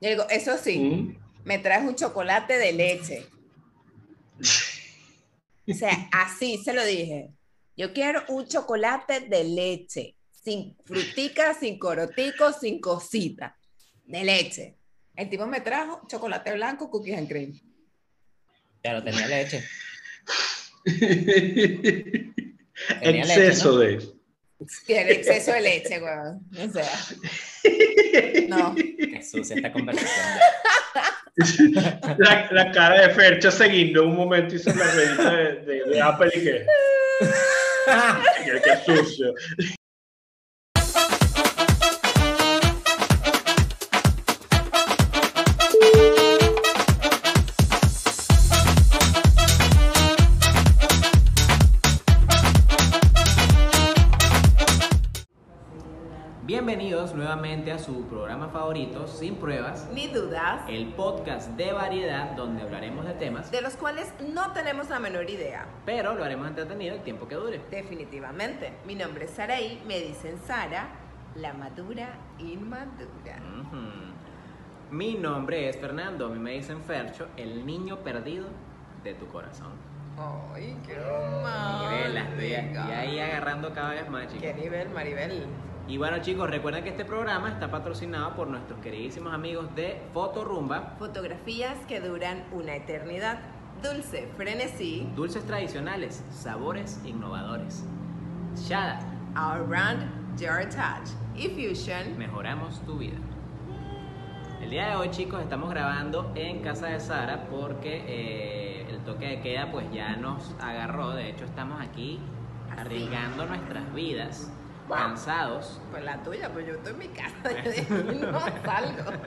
Yo digo, eso sí, Mm. me traes un chocolate de leche. O sea, así se lo dije. Yo quiero un chocolate de leche, sin frutica, sin corotico, sin cosita, de leche. El tipo me trajo chocolate blanco, cookies and cream. Pero tenía leche. Tenía leche, Exceso ¿no? de. Tiene exceso de leche, weón. O sea, no. Qué sucia esta conversación. La, cara de Fercho se guindó un momento y la revista de, de, de Apple y que, que sucio. Nuevamente a su programa favorito, Sin Pruebas, Ni dudas, el podcast de variedad donde hablaremos de temas, de los cuales no tenemos la menor idea. pero lo haremos entretenido el tiempo que dure. Definitivamente. Mi nombre es Saraí, me dicen Sara, la madura inmadura. Ujú. Mi nombre es Fernando, a mí me dicen Fercho, el niño perdido de tu corazón. Ay, qué romántica. estoy ahí agarrando cada vez más, chicos. Qué nivel, Maribel. Y bueno, chicos, recuerden que este programa está patrocinado por nuestros queridísimos amigos de Fotorumba, Fotografías que duran una eternidad. Dulce, frenesí, dulces tradicionales, sabores innovadores. Shada, Our Brand, Your Touch y Fusion. mejoramos tu vida. El día de hoy, chicos, estamos grabando en casa de Sara porque eh, el toque de queda pues ya nos agarró. De hecho, estamos aquí arriesgando nuestras vidas, Wow. cansados. Pues la tuya, pues yo estoy en mi casa, yo de aquí no salgo.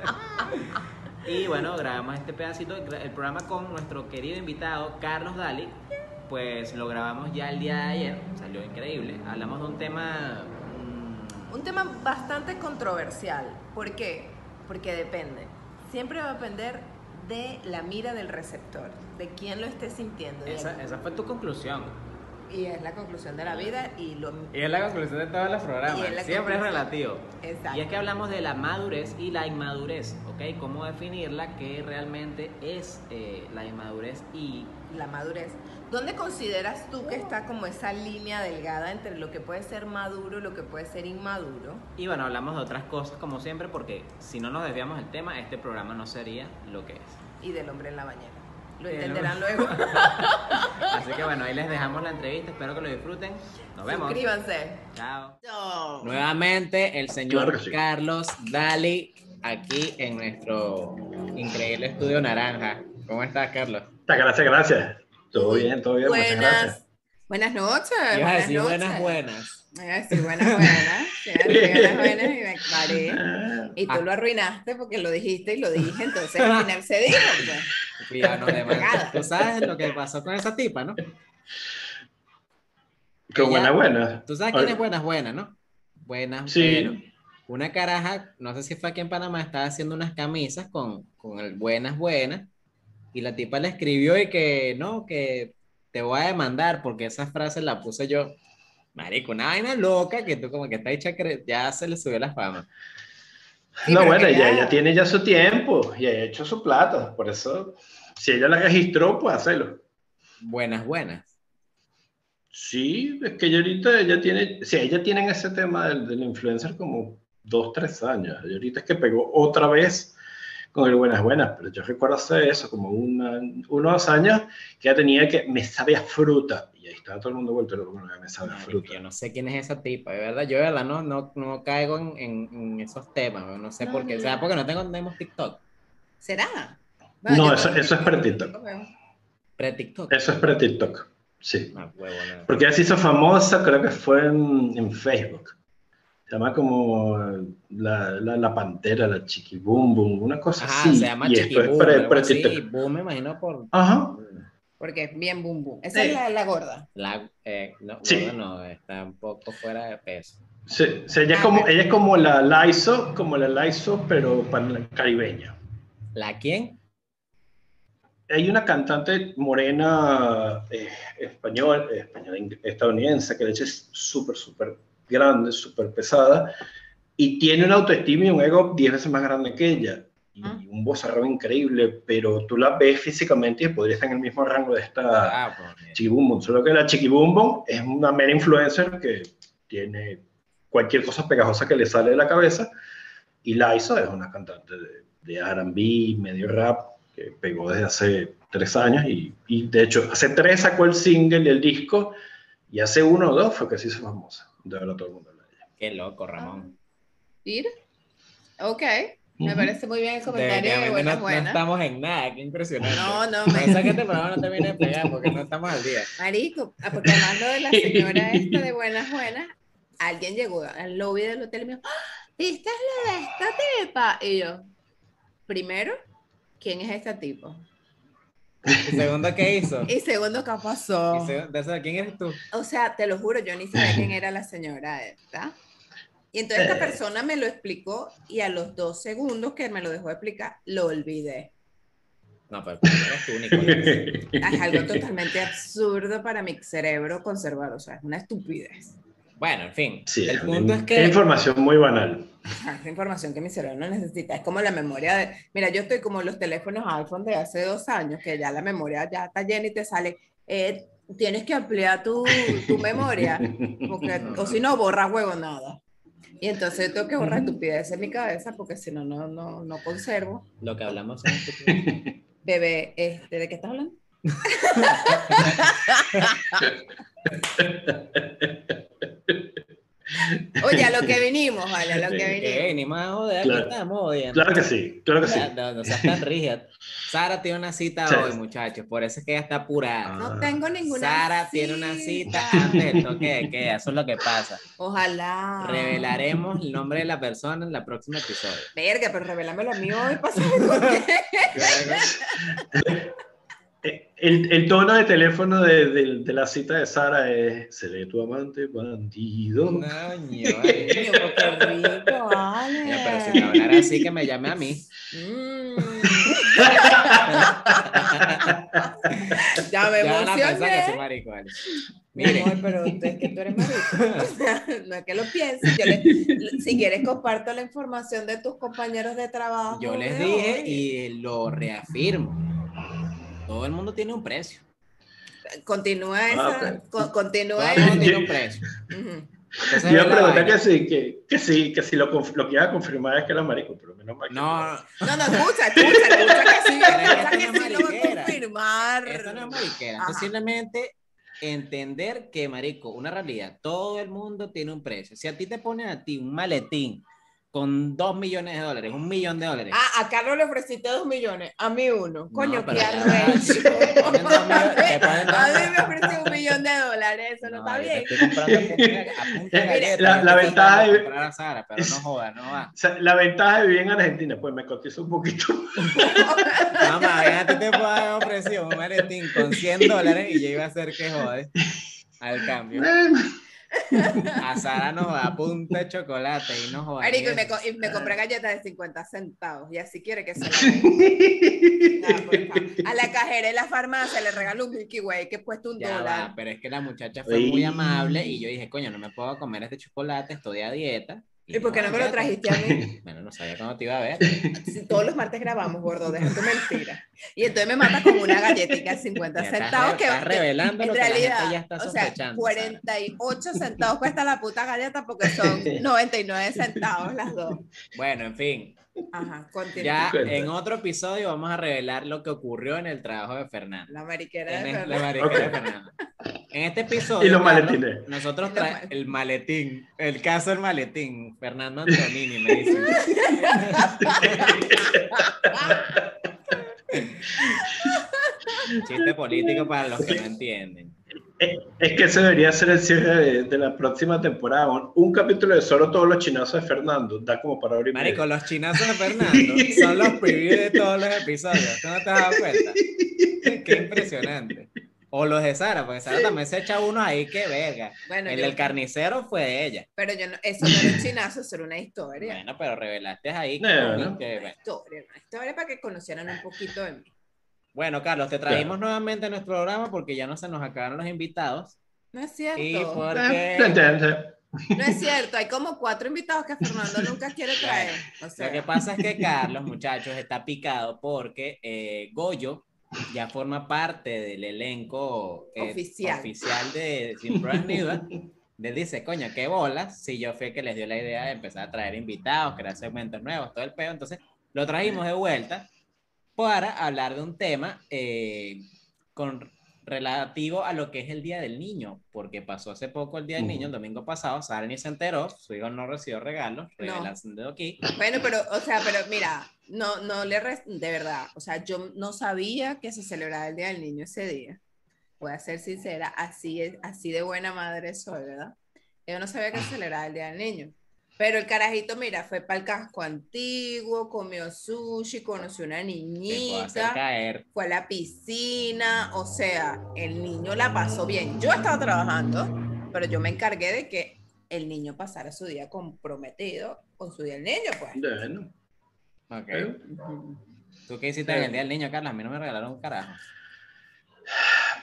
Y bueno, grabamos este pedacito del programa con nuestro querido invitado Carlos Dali. Pues lo grabamos ya el día de ayer, salió increíble. Hablamos de un tema. mm, Un tema bastante controversial. ¿Por qué? Porque depende. Siempre va a depender de la mira del receptor, de quién lo esté sintiendo. esa, esa fue tu conclusión. Y es la conclusión de la vida y lo... Y es la conclusión de todos los programas. Es Siempre es relativo. Exacto. Y es que hablamos de la madurez y la inmadurez, ¿ok? Cómo definirla, qué realmente es eh, la inmadurez y la madurez. ¿Dónde consideras tú que está como esa línea delgada entre lo que puede ser maduro y lo que puede ser inmaduro? Y bueno, hablamos de otras cosas como siempre porque si no nos desviamos del tema, este programa no sería lo que es. Y del hombre en la bañera. Lo entenderán luego. Así que bueno, ahí les dejamos la entrevista, espero que lo disfruten. Nos vemos. Suscríbanse. Chao. No. Nuevamente el señor Claro que sí. Carlos Dali aquí en nuestro increíble estudio naranja. ¿Cómo estás, Carlos? Gracias, gracias. Todo bien, todo bien. Muchas gracias. Buenas, buenas noches. Buenas decir buenas, noches. buenas. A decir buenas, buenas. Decir buenas, buenas y me paré. Y tú Ah. lo arruinaste porque lo dijiste y lo dije, entonces al final se dijo. pues. No. Tú sabes lo que pasó con esa tipa, ¿no? Qué buena, buena. Tú sabes quién es buenas, buenas, ¿no? Buenas, Sí. bueno. Una caraja, no sé si fue aquí en Panamá, estaba haciendo unas camisas con, con el buenas, buenas. Y la tipa le escribió y que no, que te voy a demandar porque esa frase la puse yo. Marico, una vaina loca que tú como que está hecha, ya se le subió la fama. Sí, no, bueno, ella, tiene ya su tiempo y ha hecho su plata. Por eso, si ella la registró, puede hacerlo. Buenas, buenas. Sí, es que ella ahorita ella tiene, sí, ella tiene en ese tema del, del influencer como dos, tres años. Y ahorita es que pegó otra vez con el Buenas Buenas, pero yo recuerdo hace eso, como una, unos años, que ella tenía que, me sabe a fruta. Y ahí estaba todo el mundo vuelto loco, bueno, me sabe a fruta. Yo no sé quién es esa tipa, de verdad, yo de verdad no, no, no caigo en, en- en esos temas, no sé por qué, o sea, porque no tengo, tenemos TikTok, ¿Será? No, eso- eso es sí. pre-TikTok. pre-TikTok. Eso es pre-TikTok, sí. Ah, huevo. Porque ella se hizo famosa, creo que fue en, en Facebook. Se llama como la, la, la pantera, la chiqui boom boom, una cosa Ajá, así. se llama y Chiqui esto es Boom, pre, algo pre así, TikTok. Boom me imagino por... Ajá. Porque es bien boom boom. Esa es la, la gorda. La, eh, no, Sí. gorda no, está un poco fuera de peso. Sí, sí, ella, es Ah, como, ella es como la Laiso, como la Laiso, pero para la caribeña. ¿La quién? Hay una cantante morena eh, español, eh, española, ing- estadounidense, que de hecho es súper, súper grande, súper pesada, y tiene una autoestima y un ego 10 veces más grande que ella. Y Ah. un bozarrón increíble, pero tú la ves físicamente y podría estar en el mismo rango de esta Ah, pues, Chiquibumbum. Solo que la Chiquibumbum es una mera influencer que tiene cualquier cosa pegajosa que le sale de la cabeza. Y Liza es una cantante de, de RB, medio rap, que pegó desde hace tres años. Y, y de hecho, hace tres sacó el single y el disco. Y hace uno o dos fue que se hizo famosa. De verdad, todo el mundo habla de ella. qué loco, Ramón. ¿Ir? Ok, me parece muy bien el comentario de Definitivamente buenas no, estamos en nada, qué impresionante. No, no, me... es que este programa no termina de pegar, porque no estamos al día. Marico, ah, porque lo de la señora esta de buenas buenas, alguien llegó al lobby del hotel y me dijo, "¡Ah! ¿viste la de esta tipa? Y yo, primero, ¿quién es esta tipo? ¿Y segundo qué hizo? Y segundo, ¿qué pasó? ¿Y seg- de eso, ¿Quién eres tú? O sea, te lo juro, yo ni sabía quién era la señora esta. Y entonces esta persona me lo explicó y a los dos segundos que me lo dejó explicar, lo olvidé. No, pero eres tú, Nicolás. Es algo totalmente absurdo para mi cerebro conservar, o sea, es una estupidez. Bueno, en fin. Sí, el es punto una- es que. información muy banal. O sea, es información que mi cerebro no necesita. Es como la memoria de. Mira, yo estoy como los teléfonos iPhone de hace dos años, que ya la memoria ya está llena y te sale. eh, tienes que ampliar tu, tu memoria, porque, o si no, borra huevo nada. Y entonces yo tengo que borrar estupideces en mi cabeza, porque si no, no, no, no conservo. Lo que hablamos son. Bebé, este, ¿de qué estás hablando? Oye, a lo que vinimos, vale, a lo que ¿Qué? vinimos. Ni más joder, aquí Claro. estamos jodiendo. Claro que sí, claro que sí. No, no seas tan rígida. Sara tiene una cita Sí. hoy, muchachos, por eso es que ella está apurada. No tengo ninguna Sara tiene una cita antes del toque de queda, eso es lo que pasa. Ojalá. Revelaremos el nombre de la persona en el próximo episodio. Verga, pero revelámelo a mí hoy para saber por qué. Eh, El, el tono de teléfono de, de- de la cita de Sara es: seré tu amante bandido. No. Coño, qué rico, vale. Pero si me hablara así, que me llame a mí. Mm. ya me Ya van a pensar que soy emocioné. marico, vale. Mi Mire, amor, pero es que tú eres marico. O sea, no es que lo pienses. Yo le- si quieres, comparto la información de tus compañeros de trabajo. yo les dije hoy. y lo reafirmo. Todo el mundo tiene un precio. Continúa esa. Ah, con- continúa Todo el mundo esa. tiene un precio. Ujú. Entonces, Yo iba a preguntar que sí, que, que sí, que si lo, lo que iba a confirmar es que era marico, pero menos mal que No, No, no, escucha, escucha, escucha que sí, escucha que no sí lo a confirmar. Esto no es mariquera. Esto Ajá. simplemente entender que, marico, una realidad. Todo el mundo tiene un precio. Si a ti te ponen a ti un maletín con dos millones de dólares, un millón de dólares. Ah, a Carlos le ofreciste dos millones, a mí uno. Coño, qué arrecho. A mí me ofreció un millón de dólares, eso no, está yo te bien. la- ventaja de es- comprar a Sara, pero no joda, no va. O sea, la ventaja de vivir en Argentina, pues me cotizo un poquito. Mamá, ya a ti te puedo haber ofrecido un maletín con 100 dólares y yo iba a hacer que jode al cambio. A Sara nos va a punta de chocolate y no joda. Y me, co- y me compré galletas de 50 centavos, y así quiere que se la por favor. A la cajera de la farmacia le regaló un Milky Way que cuesta un Ya va, dólar. pero es que la muchacha fue muy amable y yo dije, coño, no me puedo comer este chocolate, estoy a dieta. ¿Y por qué no me lo trajiste a mí? Bueno, no sabía cuándo te iba a ver. Si todos los martes grabamos, gordo, deja tu mentira. Y entonces me mata con una galletita de 50 Ya estás centavos que estás revelando en lo que la realidad, ya está o sea, sospechando. Sara. 48 centavos cuesta la puta galleta porque son 99 centavos las dos. Bueno, en fin, Ajá, continúa. ya en otro episodio vamos a revelar lo que ocurrió en el trabajo de Fernando. La mariquera de la mariquera de. Fernando. En este episodio, Y los Carlos, maletines. nosotros traemos el maletín, el caso del maletín, Fernando Antonini me dice. Chiste político para los que no entienden. Es es que ese debería ser el cierre de, de la próxima temporada. Un, un capítulo de solo todos los chinazos de Fernando. Da como para abrir. Marico, los chinazos de Fernando son los previews de todos los episodios. ¿Tú no te has dado cuenta? Qué impresionante. O los de Sara, porque Sara también se echa uno ahí, qué verga. Bueno, El yo- del carnicero fue de ella. pero yo no, eso no era un chinazo, eso era una historia. Bueno, pero revelaste ahí. que- ¿no? que, bueno. Historia, una historia para que conocieran un poquito de mí. Bueno, Carlos, te trajimos nuevamente a nuestro programa porque ya no se nos acabaron los invitados. No es cierto. Y porque entiende. No es cierto, hay como cuatro invitados que Fernando nunca quiere traer. O sea, Lo que pasa es que Carlos, muchachos, está picado porque eh, Goyo ya forma parte del elenco eh, Oficial. oficial de Sin Pruebas. Le dice, coño, qué bolas. Si yo fui el que les dio la idea de empezar a traer invitados, crear segmentos nuevos, todo el pedo. Entonces, lo trajimos de vuelta para hablar de un tema eh, con relativo a lo que es el Día del Niño, porque pasó hace poco el Día del Niño, el domingo pasado, Sara ni se enteró, su hijo no recibió regalos, de aquí. Bueno, pero, o sea, pero mira, no, no le, de verdad, o sea, yo no sabía que se celebraba el Día del Niño ese día. Voy a ser sincera, así, es, así de buena madre soy, ¿verdad? Yo no sabía que se celebraba el Día del Niño. Pero el carajito, mira, fue para el casco antiguo, comió sushi, conoció una niñita, caer. fue a la piscina, o sea, el niño la pasó bien. Yo estaba trabajando, pero yo me encargué de que el niño pasara su día comprometido con su día del niño, pues. Bueno, Ok. ¿Tú qué hiciste en el Día del Niño, Carlos? A mí no me regalaron un carajo.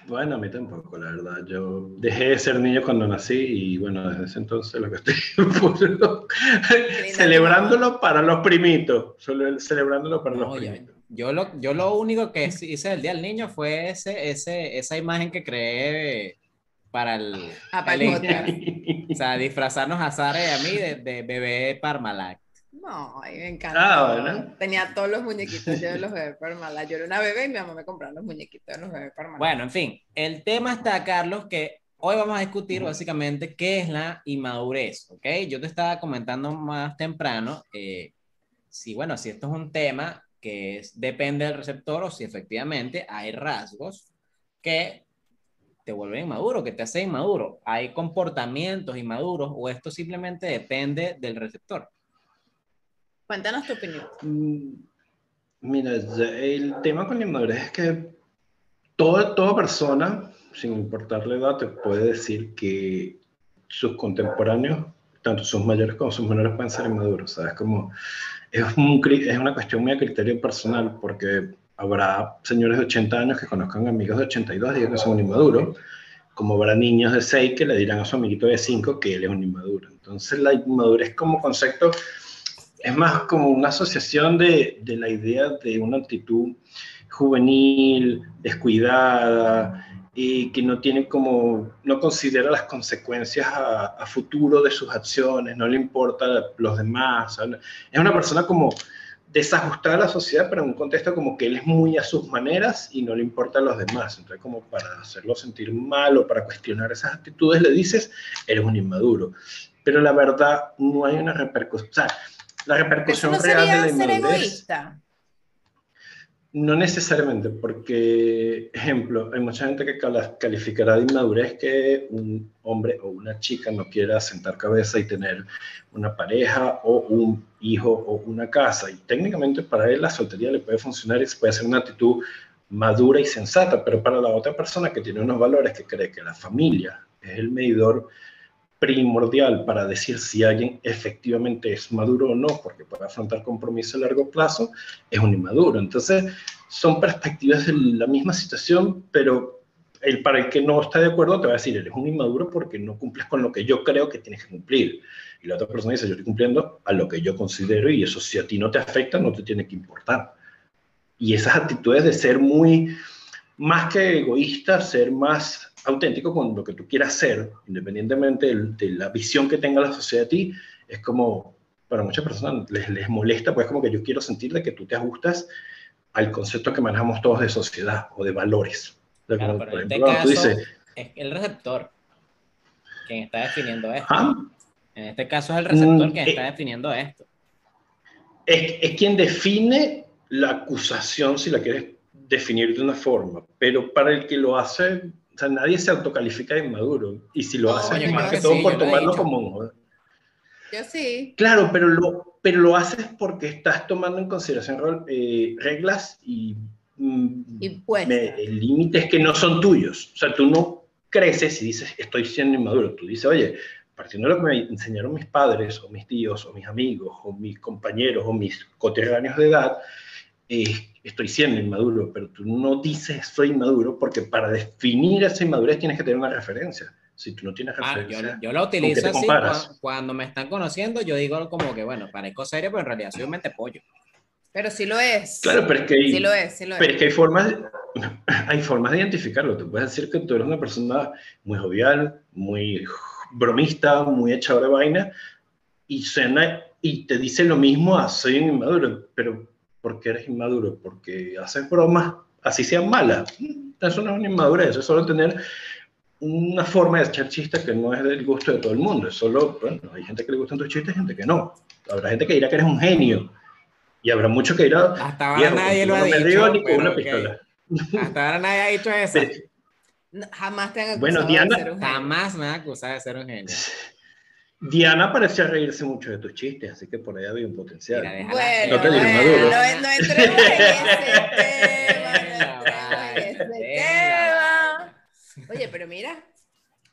Bueno, a mí tampoco, la verdad. Yo dejé de ser niño cuando nací y bueno, desde ese entonces lo que estoy celebrándolo para los primitos. Solo celebrándolo para No, los ya- primitos. yo, lo, yo lo único que hice del Día del Niño fue ese, ese, esa imagen que creé para el, Ah, para el el Instagram. O sea, disfrazarnos a Sara y a mí de, de bebé Parmalat. No, ay, me encanta. Ah, bueno. Tenía todos los muñequitos yo de los bebés Parmalat. Yo era una bebé y mi mamá me compraron los muñequitos de los bebés Parmalat. Bueno, en fin, el tema está, Carlos, que hoy vamos a discutir básicamente qué es la inmadurez, ¿ok? Yo te estaba comentando más temprano, eh, si, bueno, si esto es un tema que es- depende del receptor o si efectivamente hay rasgos que te vuelven inmaduro, que te hacen inmaduro. Hay comportamientos inmaduros o esto simplemente depende del receptor. Cuéntanos tu opinión. Mm, Mira, el tema con la inmadurez es que toda, toda persona, sin importar la edad, te puede decir que sus contemporáneos, tanto sus mayores como sus menores, pueden ser inmaduros. ¿sabes? Como, es, un es una cuestión muy a criterio personal, porque habrá señores de 80 años que conozcan amigos de 82 y digan que son un inmaduro, como habrá niños de 6 que le dirán a su amiguito de 5 que él es un inmaduro. Entonces la inmadurez como concepto es más como una asociación de, de la idea de una actitud juvenil, descuidada, y que no tiene como, no considera las consecuencias a, a futuro de sus acciones, no le importa los demás. ¿sabes? Es una persona como desajustada a la sociedad, pero en un contexto como que él es muy a sus maneras y no le importa a los demás. Entonces, como para hacerlo sentir mal o para cuestionar esas actitudes, le dices, eres un inmaduro. Pero la verdad, no hay una repercusión. O sea, la repercusión no real de la ser inmadurez. egoísta. No necesariamente, porque, ejemplo, hay mucha gente que calificará de inmadurez que un hombre o una chica no quiera sentar cabeza y tener una pareja o un hijo o una casa. Y técnicamente para él la soltería le puede funcionar y puede ser una actitud madura y sensata, pero para la otra persona que tiene unos valores que cree que la familia es el medidor primordial para decir si alguien efectivamente es maduro o no, porque puede afrontar compromiso a largo plazo, es un inmaduro. Entonces, son perspectivas de la misma situación, pero el, para el que no está de acuerdo te va a decir, eres un inmaduro porque no cumples con lo que yo creo que tienes que cumplir. Y la otra persona dice, yo estoy cumpliendo a lo que yo considero y eso si a ti no te afecta, no te tiene que importar. Y esas actitudes de ser muy, más que egoísta, ser más auténtico con lo que tú quieras ser, independientemente de, de la visión que tenga la sociedad de ti, es como, para muchas personas les, les molesta, pues como que yo quiero sentir de que tú te ajustas al concepto que manejamos todos de sociedad o de valores. Claro, como, pero por en este ejemplo, cuando tú dices, Es el receptor quien está definiendo esto. "Ah, En este caso es el receptor Mm, quien eh, está definiendo esto. es, es quien define la acusación, si la quieres definir de una forma, pero para el que lo hace, sea, nadie se autocalifica de inmaduro, y si lo No, hace coño, es más que que todo sí, por tomarlo como un... Yo sí. Claro, pero lo, pero lo haces porque estás tomando en consideración eh, reglas y mm, Impuesta. me- límites que no son tuyos. O sea, tú no creces y dices, estoy siendo inmaduro. Tú dices, oye, partiendo de lo que me enseñaron mis padres, o mis tíos, o mis amigos, o mis compañeros, o mis coterráneos de edad, eh, estoy siendo inmaduro. Pero tú no dices, soy inmaduro, porque para definir esa inmadurez tienes que tener una referencia. Si tú no tienes Ah, yo, referencia. yo ¿con qué utilizo te así cuando me están conociendo, yo digo como que, bueno, parezco serio, pero en realidad soy un mente pollo. Pero sí lo es. Claro, pero es que hay, Sí lo es, sí lo pero es es. que hay formas, hay formas de identificarlo. Tú puedes decir que tú eres una persona muy jovial, muy bromista, muy echadora de vaina, y suena y te dice lo mismo a soy un inmaduro. Pero ¿por qué eres inmaduro? Porque haces bromas, así sean malas. Eso no es una inmadurez, eso es solo tener una forma de echar chistes que no es del gusto de todo el mundo. Es solo, bueno, hay gente que le gustan tus chistes, gente que no. Habrá gente que dirá que eres un genio. Y habrá mucho que dirá, Hasta ahora viejo, nadie lo ha no dicho. río ni con una pistola. Hasta ahora nadie ha dicho eso. Pero- Jamás te han acusado Bueno, de ser un genio. Jamás me han acusado de ser un genio. Diana parecía reírse mucho de tus chistes, así que por ahí había un potencial. Mira, déjala- Bueno, No te digas bueno, maduro. no, no entremos en ese tema, Déjala, no entremos en ese vale, tema. Oye, pero mira,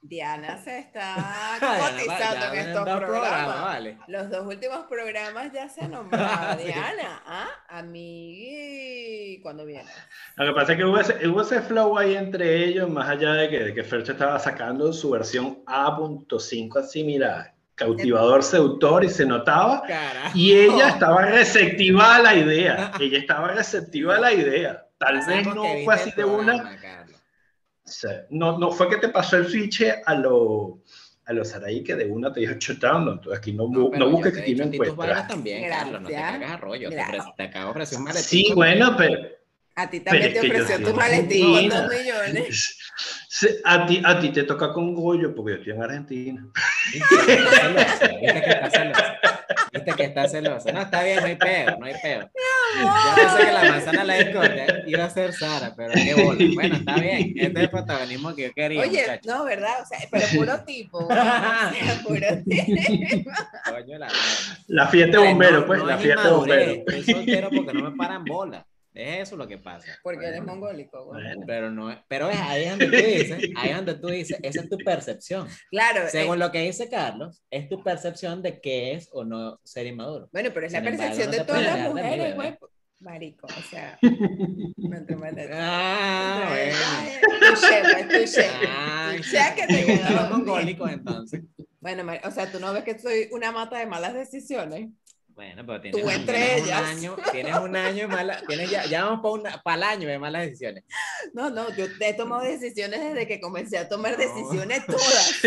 Diana se está cotizando en estos programas. vale. Los dos últimos programas ya se ha nombrado Diana, ¿ah? Amigui, cuando viene. Lo que pasa es que hubo ese, hubo ese flow ahí entre ellos, más allá de que, de que Fercho estaba sacando su versión A.5, así, mira, cautivador, seductor, y se notaba. Carajo. Y ella estaba receptiva a la idea. Ella estaba receptiva a la idea. Tal vez no fue así de una. no, no fue que te pasó el switch a lo, a los Saraí que de una te dijo chutando. Entonces aquí no, no yo busques que aquí no vainas encuentras. también, Carlos, no te cagas a rollo. Te, te acabo de ofrecer un maletín. Sí, bueno, pero A ti también te ofreció tu maletín dos millones. a ti, a ti te toca con Goyo porque yo estoy en Argentina. Viste que está celoso, viste que está celoso. Viste que está celoso. No, está bien, no hay peo, no hay peo. Yo pensé que la manzana la discordia iba a ser Sara, pero qué bola. Bueno, está bien. Este es el protagonismo que yo quería, Oye, no, ¿verdad? O sea, pero puro tipo. o sea, puro tipo. Coño, la fiesta de bombero, no, pues, no la es fiesta de bombero. Estoy soltero porque no me paran bola. Es eso lo que pasa. Porque eres mongólico. güey. Bueno, Pero no es, pero es ahí es donde tú dices, ahí es donde tú dices, esa es tu percepción. Claro. Según eh, lo que dice Carlos, es tu percepción de qué es o no ser inmaduro. bueno, pero es la sin embargo, percepción no de todas las mujeres, güey. Marico, o sea. no te. Ah, bueno. Pues, touché. Ay, Touché que te bien. mongólicos entonces. Bueno, o sea, tú no ves que soy una mata de malas decisiones. Bueno, pero tienes, Tú un- entre tienes ellas. un año, tienes un año de mala, tienes ya, ya vamos para el año de malas decisiones. No, no, yo he tomado decisiones desde que comencé a tomar No. decisiones todas.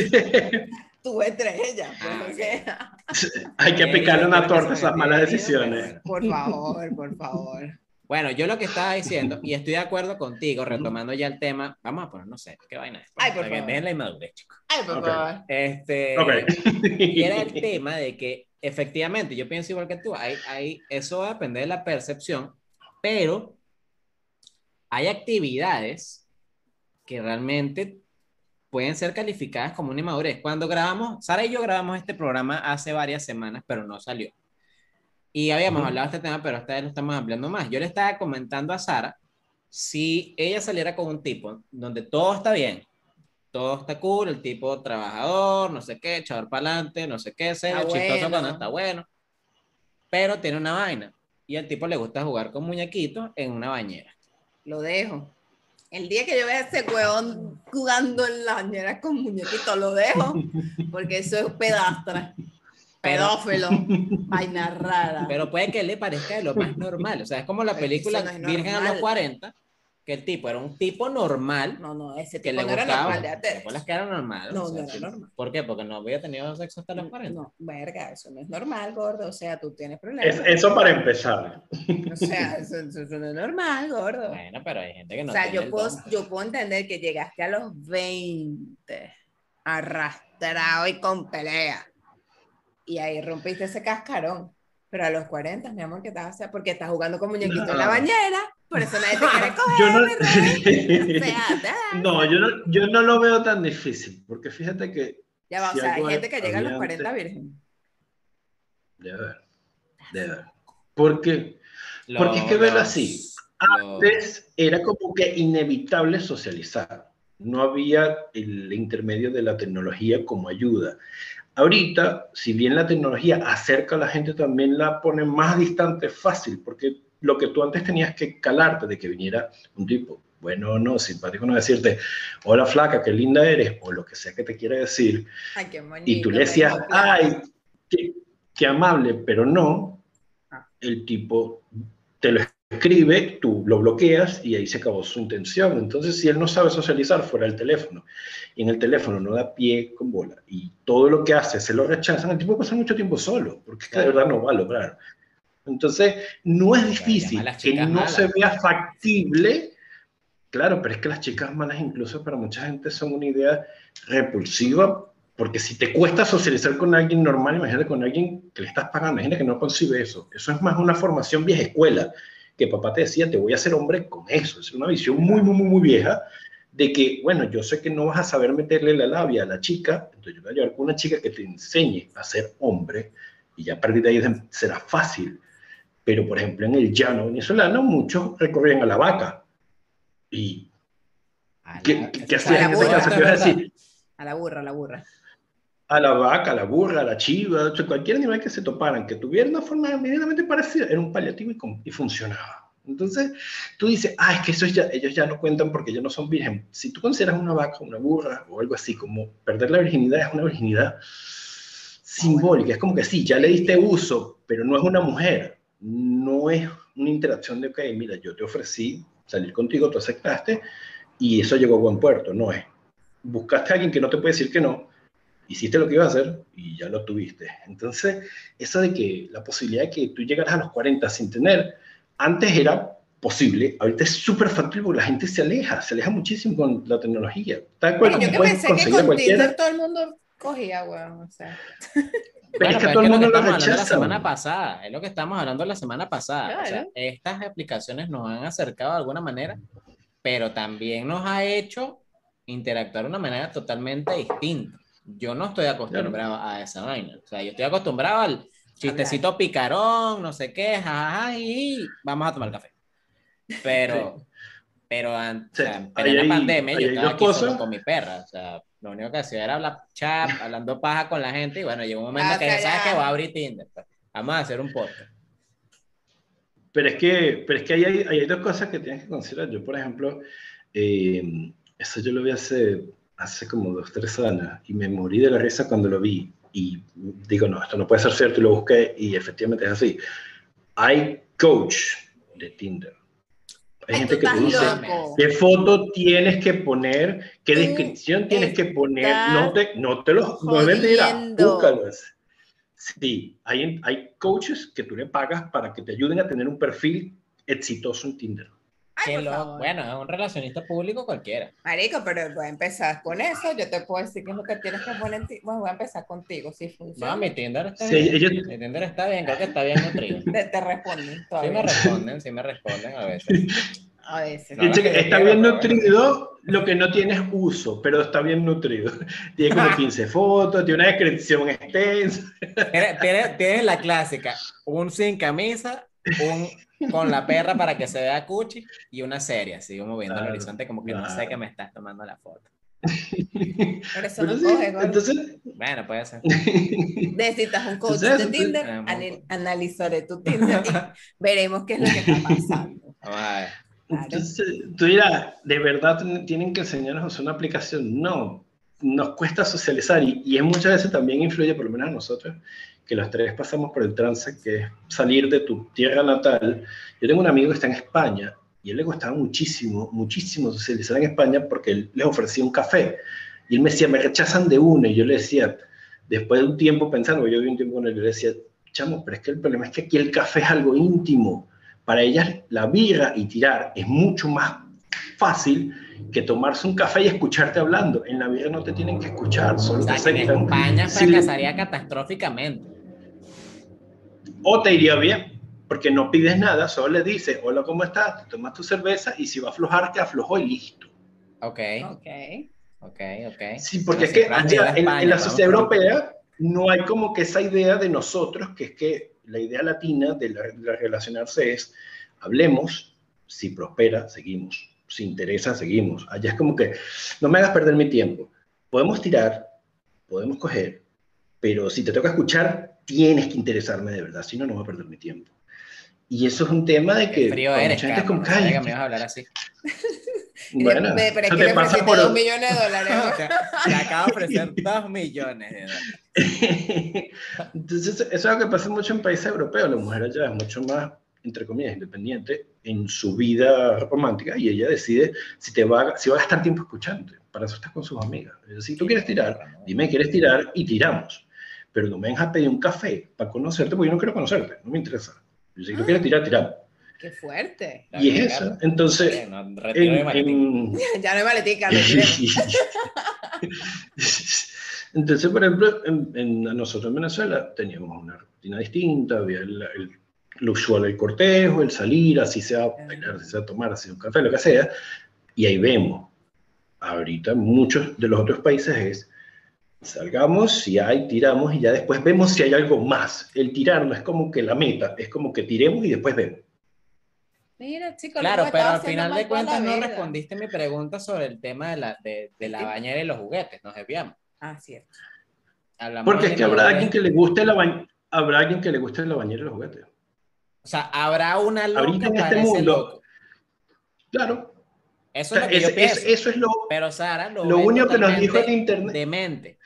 Tú entre ellas. pues, Ah, o ok. sea, Hay que picarle una torta a esas malas decisiones. por favor, por favor. Bueno, yo lo que estaba diciendo, y estoy de acuerdo contigo, retomando ya el tema, vamos a poner, no sé, qué vaina es. Ay, por Para que favor. Dejen la inmadurez, chicos. Ay, por favor. Este, Ok. y era el tema de que efectivamente, yo pienso igual que tú, hay, hay, eso va a depender de la percepción, pero hay actividades que realmente pueden ser calificadas como una inmadurez. Cuando grabamos, Sara y yo grabamos este programa hace varias semanas, pero no salió. Y habíamos Ujú. hablado de este tema, pero esta vez lo estamos ampliando más. Yo le estaba comentando a Sara si ella saliera con un tipo donde todo está bien, todo está cool, el tipo trabajador, no sé qué, echador para adelante, no sé qué, Está chistoso bueno. cuando está bueno, pero tiene una vaina. Y al tipo le gusta jugar con muñequitos en una bañera. Lo dejo. El día que yo vea a ese huevón jugando en la bañera con muñequitos, lo dejo. Porque eso es pedastra. Pedófilo. Vaina rara. Pero puede que le parezca de lo más normal. O sea, es como la película no Virgen a los normal. 40, que el tipo era un tipo normal no, no, ese que tipo le no era gustaba. normal. las que eran normales. No, o sea, no era sí. normal. ¿Por qué? Porque no había tenido sexo hasta los 40. No, verga, eso no es normal, gordo. O sea, tú tienes problemas. Es- eso para empezar. O sea, eso, eso- no es normal, gordo. Bueno, pero hay gente que no o sea, tiene yo el puedo, don. yo puedo entender que llegaste a los 20 arrastrado y con pelea. Y ahí rompiste ese cascarón. Pero a los 40, mi amor, ¿qué estás haciendo? Porque estás jugando con muñequito en la bañera. Por eso nadie te quiere coger. Yo no. O sea, yo no, yo no lo veo tan difícil, porque fíjate que Ya va, o sea, hay gente que llega a los había 40 antes- virgen. Debe haber, debe haber. Porque, Los- porque es que verlo así. los- Antes era como que inevitable socializar. No había el intermedio de la tecnología como ayuda. Ahorita, si bien la tecnología acerca a la gente, también la pone más distante fácil, porque lo que tú antes tenías que calarte de que viniera un tipo bueno o no, simpático no decirte, hola flaca, qué linda eres, o lo que sea que te quiera decir, Ay, qué y tú bonito, le decías, ay, qué, qué amable, pero no, Ah. el tipo te lo escribe, tú lo bloqueas y ahí se acabó su intención. Entonces, si él no sabe socializar fuera del teléfono y en el teléfono no da pie con bola y todo lo que hace se lo rechazan, el tipo pasa mucho tiempo solo, porque de verdad no va a lograr. Entonces, no es difícil que no malas. se vea factible. Claro, pero es que las chicas malas incluso para mucha gente son una idea repulsiva, porque si te cuesta socializar con alguien normal, imagínate con alguien que le estás pagando, imagínate que no concibe eso. Eso es más una formación vieja escuela, que papá te decía, te voy a hacer hombre con eso. Es una visión muy, muy, muy, muy vieja de que, bueno, yo sé que no vas a saber meterle la labia a la chica, entonces yo voy a llevar con una chica que te enseñe a ser hombre y ya a partir de ahí será fácil. Pero, por ejemplo, en el llano venezolano, muchos recorrían a la vaca. ¿Y A qué, la- qué- qué es hacías en ese caso? A la burra, a la burra. A la vaca, a la burra, a la chiva, cualquier animal que se toparan, que tuviera una forma inmediatamente parecida, era un paliativo y, y funcionaba. Entonces, tú dices, ah, es que eso ya, ellos ya no cuentan porque ellos no son virgen. Si tú consideras una vaca, una burra o algo así, como perder la virginidad es una virginidad simbólica, es como que sí, ya le diste uso, pero no es una mujer, no es una interacción de, ok, mira, yo te ofrecí salir contigo, tú aceptaste y eso llegó a buen puerto, no es. Buscaste a alguien que no te puede decir que no, hiciste lo que ibas a hacer y ya lo tuviste. Entonces, eso de que la posibilidad de que tú llegaras a los 40 sin tener, antes era posible, ahorita es súper fácil porque la gente se aleja, se aleja muchísimo con la tecnología. Tal cual Yo como que puedes pensé que con cualquiera, Tinder todo el mundo cogía, weón. O sea, pero Bueno, es que pero todo el es mundo lo que lo estamos hablando la rechaza. semana pasada, es lo que estamos hablando la semana pasada. O sea, Claro. estas aplicaciones nos han acercado de alguna manera, pero también nos ha hecho interactuar de una manera totalmente distinta. Yo no estoy acostumbrado a esa vaina. O sea, yo estoy acostumbrado al chistecito picarón, no sé qué, jajaja, y vamos a tomar café. Pero, pero o Sí, sea, en ahí plena hay- pandemia ahí yo hay estaba aquí solo con mi perra. O sea, lo único que hacía era hablar chat, hablando paja con la gente, y bueno, llegó un momento Ah, que sabes calla. que voy a abrir Tinder. pues. Vamos a hacer un podcast. Pero es que, pero es que hay, ahí hay dos cosas que tienes que considerar. Yo, por ejemplo, eh, eso yo lo vi hace, hace como dos, tres años y me morí de la risa cuando lo vi. Y digo, no, esto no puede ser cierto y lo busqué y efectivamente es así. Hay coach de Tinder. Hay Ay, gente que dice, loco. ¿Qué foto tienes que poner? ¿Qué Tú descripción tienes que poner? No te, no te lo no jodiendo. mentira, búscalos. Sí, hay, hay coaches que tú le pagas para que te ayuden a tener un perfil exitoso en Tinder. Ay, por favor. Bueno, es un relacionista público cualquiera. Marico, pero voy a empezar con eso. Yo te puedo decir qué es lo que tienes que poner en ti. Bueno, voy a empezar contigo, si funciona. No, mi Tinder está Sí, bien. ellos- Mi Tinder está bien, creo que está bien nutrido. Te, te responden Sí me todavía. responden, sí me responden a veces. A veces. No, Dice que está bien nutrido, lo que no tiene es uso, pero está bien nutrido. Tiene como 15 fotos, tiene una descripción extensa. Tienes, tienes- tienes la clásica, un sin camisa, un con la perra para que se vea cuchi y una serie, así como viendo el Claro, horizonte como que no sé claro. que me estás tomando la foto. Pero eso Pero no sí, coge, gordo. entonces, Bueno, puede ser. Necesitas un coach Entonces, de eso, Tinder. ani- analizaré tu Tinder y veremos qué es lo que está pasando. Vamos a ver. Claro. Entonces, tú dirás, ¿de verdad tienen que enseñarnos a usar una aplicación? No, nos cuesta socializar y, y muchas veces también influye, por lo menos a nosotros, que los tres pasamos por el trance que es salir de tu tierra natal. Yo tengo un amigo que está en España y él le costaba muchísimo, muchísimo socializar en España porque él les ofrecía un café y él me decía, me rechazan de una y yo le decía, después de un tiempo pensando, yo vi un tiempo con él, yo le decía, chamo, pero es que el problema es que aquí el café es algo íntimo. Para ellas la birra y tirar es mucho más fácil que tomarse un café y escucharte hablando. En la birra no te tienen que escuchar, solo O te sea, aceptan. España Sí. fracasaría catastróficamente. O te iría bien, porque no pides nada, solo le dices, hola, ¿cómo estás? Te tomas tu cerveza y si va a aflojar, te aflojó y listo. Ok, Ok. ok, ok. Sí, porque es que allá, en, España, en la sociedad europea no hay como que esa idea de nosotros, que es que la idea latina de, la- de relacionarse es, hablemos, si prospera, seguimos, si interesa, seguimos. Allá es como que, no me hagas perder mi tiempo. Podemos tirar, podemos coger, pero si te toca escuchar, tienes que interesarme de verdad, si no, no voy a perder mi tiempo. Y eso es un tema de que... Qué frío eres, mucha gente es como, No sabía "Ay, que me ibas a hablar así. Bueno, De- pero es que te le pasa por... dos millones de dólares. Te, te acabo de ofrecer dos millones de dólares. Entonces, eso es lo que pasa mucho en países europeos. La mujer allá es mucho más, entre comillas, independiente en su vida romántica y ella decide si, te va, a- si va a gastar tiempo escuchándote. Para eso estás con sus amigas. Es decir, Si tú quieres tirar, dime, ¿quieres tirar? Y tiramos. Pero no me vengas a pedir un café para conocerte porque yo no quiero conocerte. No me interesa. Yo, si tú quieres tirar, tiramos. Qué fuerte. Y es eso. Entonces, Bien, no, en, en- Ya no hay maletica, lo. Entonces, por ejemplo, en, en- nosotros en Venezuela teníamos una rutina distinta, había el, el, lo usual el cortejo, el salir, así sea bailar, así sea tomar, así sea un café, lo que sea, y ahí vemos. Ahorita muchos de los otros países es, salgamos, si hay, tiramos, y ya después vemos si hay algo más. El tirar no es como que la meta, es como que tiremos y después vemos. Mira, chicos, Claro, pero al final de cuentas no respondiste mi pregunta sobre el tema de la, de, de la bañera y los juguetes. Nos desviamos. Ah, cierto. Hablamos Porque es que habrá alguien que le guste la bañera, habrá alguien que le guste la bañera y los juguetes. O sea, habrá una loca Ahorita en este mundo, loco. Claro, Eso O es sea, lo que es- yo es- pienso. eso es lo, Pero Sara lo, único que nos dijo el internet. demente.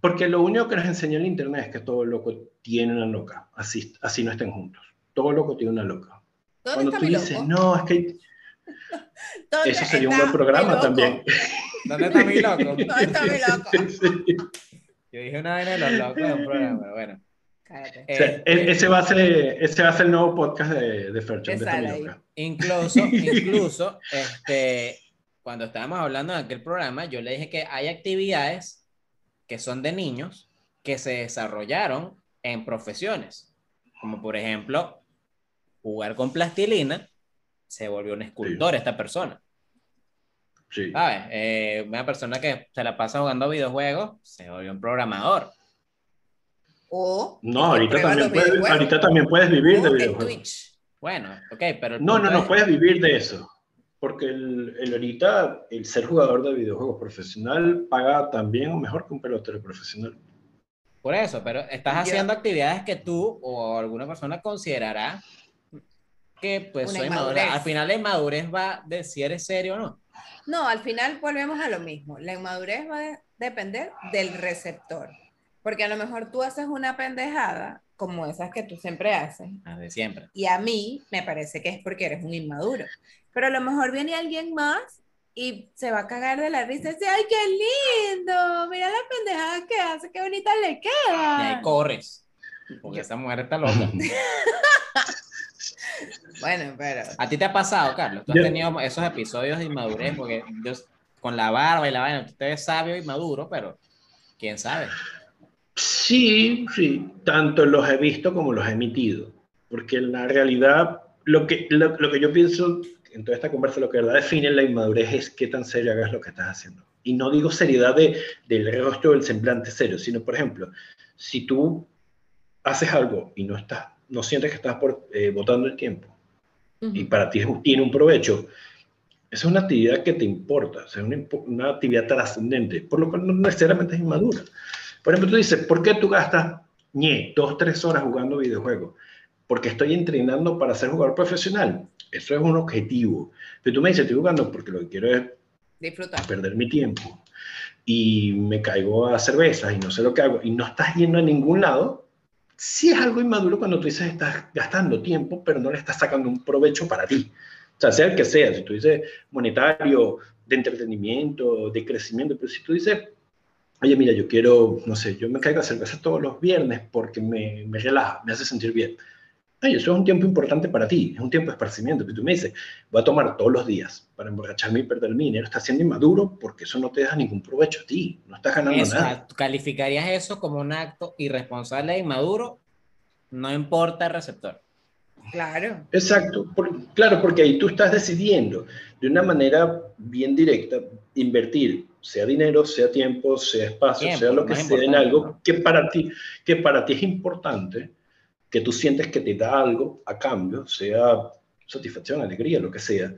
Porque lo único que nos enseñó el internet es que todo loco tiene una loca. Así, así no estén juntos. Todo loco tiene una loca. ¿Dónde Cuando está tú mi dices, loco? no, es que ¿Dónde eso sería un buen programa también. ¿Dónde está mi loco? ¿Dónde está mi loco? Sí. Yo dije una vaina de los locos en un programa, pero bueno. Cállate. O sea, e- ese, va a ser, ese va a ser el nuevo podcast de, de Ferchan, Que de esta loca. Incluso, incluso, este, cuando estábamos hablando en aquel programa, yo le dije que hay actividades que son de niños que se desarrollaron en profesiones, como por ejemplo, jugar con plastilina, se volvió un escultor esta persona, Sí. ¿sabes? Eh, una persona que se la pasa jugando videojuegos, se volvió un programador. O No, ahorita también, puedes, ahorita también puedes vivir o de en videojuegos. Twitch. Bueno, ok, pero... No, no, no es- puedes vivir de eso. Porque el, el ahorita, el ser jugador de videojuegos profesional paga también o mejor que un pelotero profesional. Por eso, pero estás Ya. haciendo actividades que tú o alguna persona considerará que pues soy madura. Al final la inmadurez va de si eres serio o no. No, al final volvemos a lo mismo. La inmadurez va a de- depender del receptor. Porque a lo mejor tú haces una pendejada como esas que tú siempre haces. Ah, de siempre. Y a mí me parece que es porque eres un inmaduro. Pero a lo mejor viene alguien más y se va a cagar de la risa y dice, ¡ay, qué lindo! Mira la pendejada que hace, qué bonita le Y ahí queda. corres. Porque esa mujer está loca. Bueno, pero ¿A ti te ha pasado, Carlos? ¿Tú has Yo- tenido esos episodios de inmadurez? Porque yo, con la barba y la vaina, tú te ves sabio y maduro, pero quién sabe. Sí, sí, tanto los he visto como los he emitido, porque en la realidad lo que, lo, lo que yo pienso en toda esta conversa, lo que de verdad define la inmadurez es qué tan serio hagas lo que estás haciendo. Y no digo seriedad de, del rostro del semblante serio, sino, por ejemplo, si tú haces algo y no, estás, no sientes que estás por, eh, botando el tiempo y para ti tiene un provecho, esa es una actividad que te importa, o sea, una, impo- una actividad trascendente, por lo cual no necesariamente es inmadura. Por ejemplo, tú dices, ¿por qué tú gastas ñe, dos, tres horas jugando videojuegos? Porque estoy entrenando para ser jugador profesional. Eso es un objetivo. Pero tú me dices, estoy jugando porque lo que quiero es disfruta. perder mi tiempo. Y me caigo a cervezas y no sé lo que hago. Y no estás yendo a ningún lado. Sí es algo inmaduro cuando tú dices, estás gastando tiempo, pero no le estás sacando un provecho para ti. O sea, sea el que sea. Si tú dices monetario, de entretenimiento, de crecimiento. Pero si tú dices, oye, mira, yo quiero, no sé, yo me caigo a cerveza todos los viernes porque me, me relaja, me hace sentir bien. Oye, eso es un tiempo importante para ti, es un tiempo de esparcimiento. Pero tú me dices, voy a tomar todos los días para emborracharme y perder mi dinero. Estás siendo inmaduro porque eso no te deja ningún provecho a ti, no estás ganando Eso, nada. ¿tú ¿Calificarías eso como un acto irresponsable e inmaduro? No importa el receptor. Claro. Exacto, por- claro, porque ahí tú estás decidiendo de una manera bien directa invertir, sea dinero, sea tiempo, sea espacio, Tiempo, sea lo que sea en algo ¿no? que para ti que para ti es importante, que tú sientes que te da algo a cambio, sea satisfacción, alegría, lo que sea.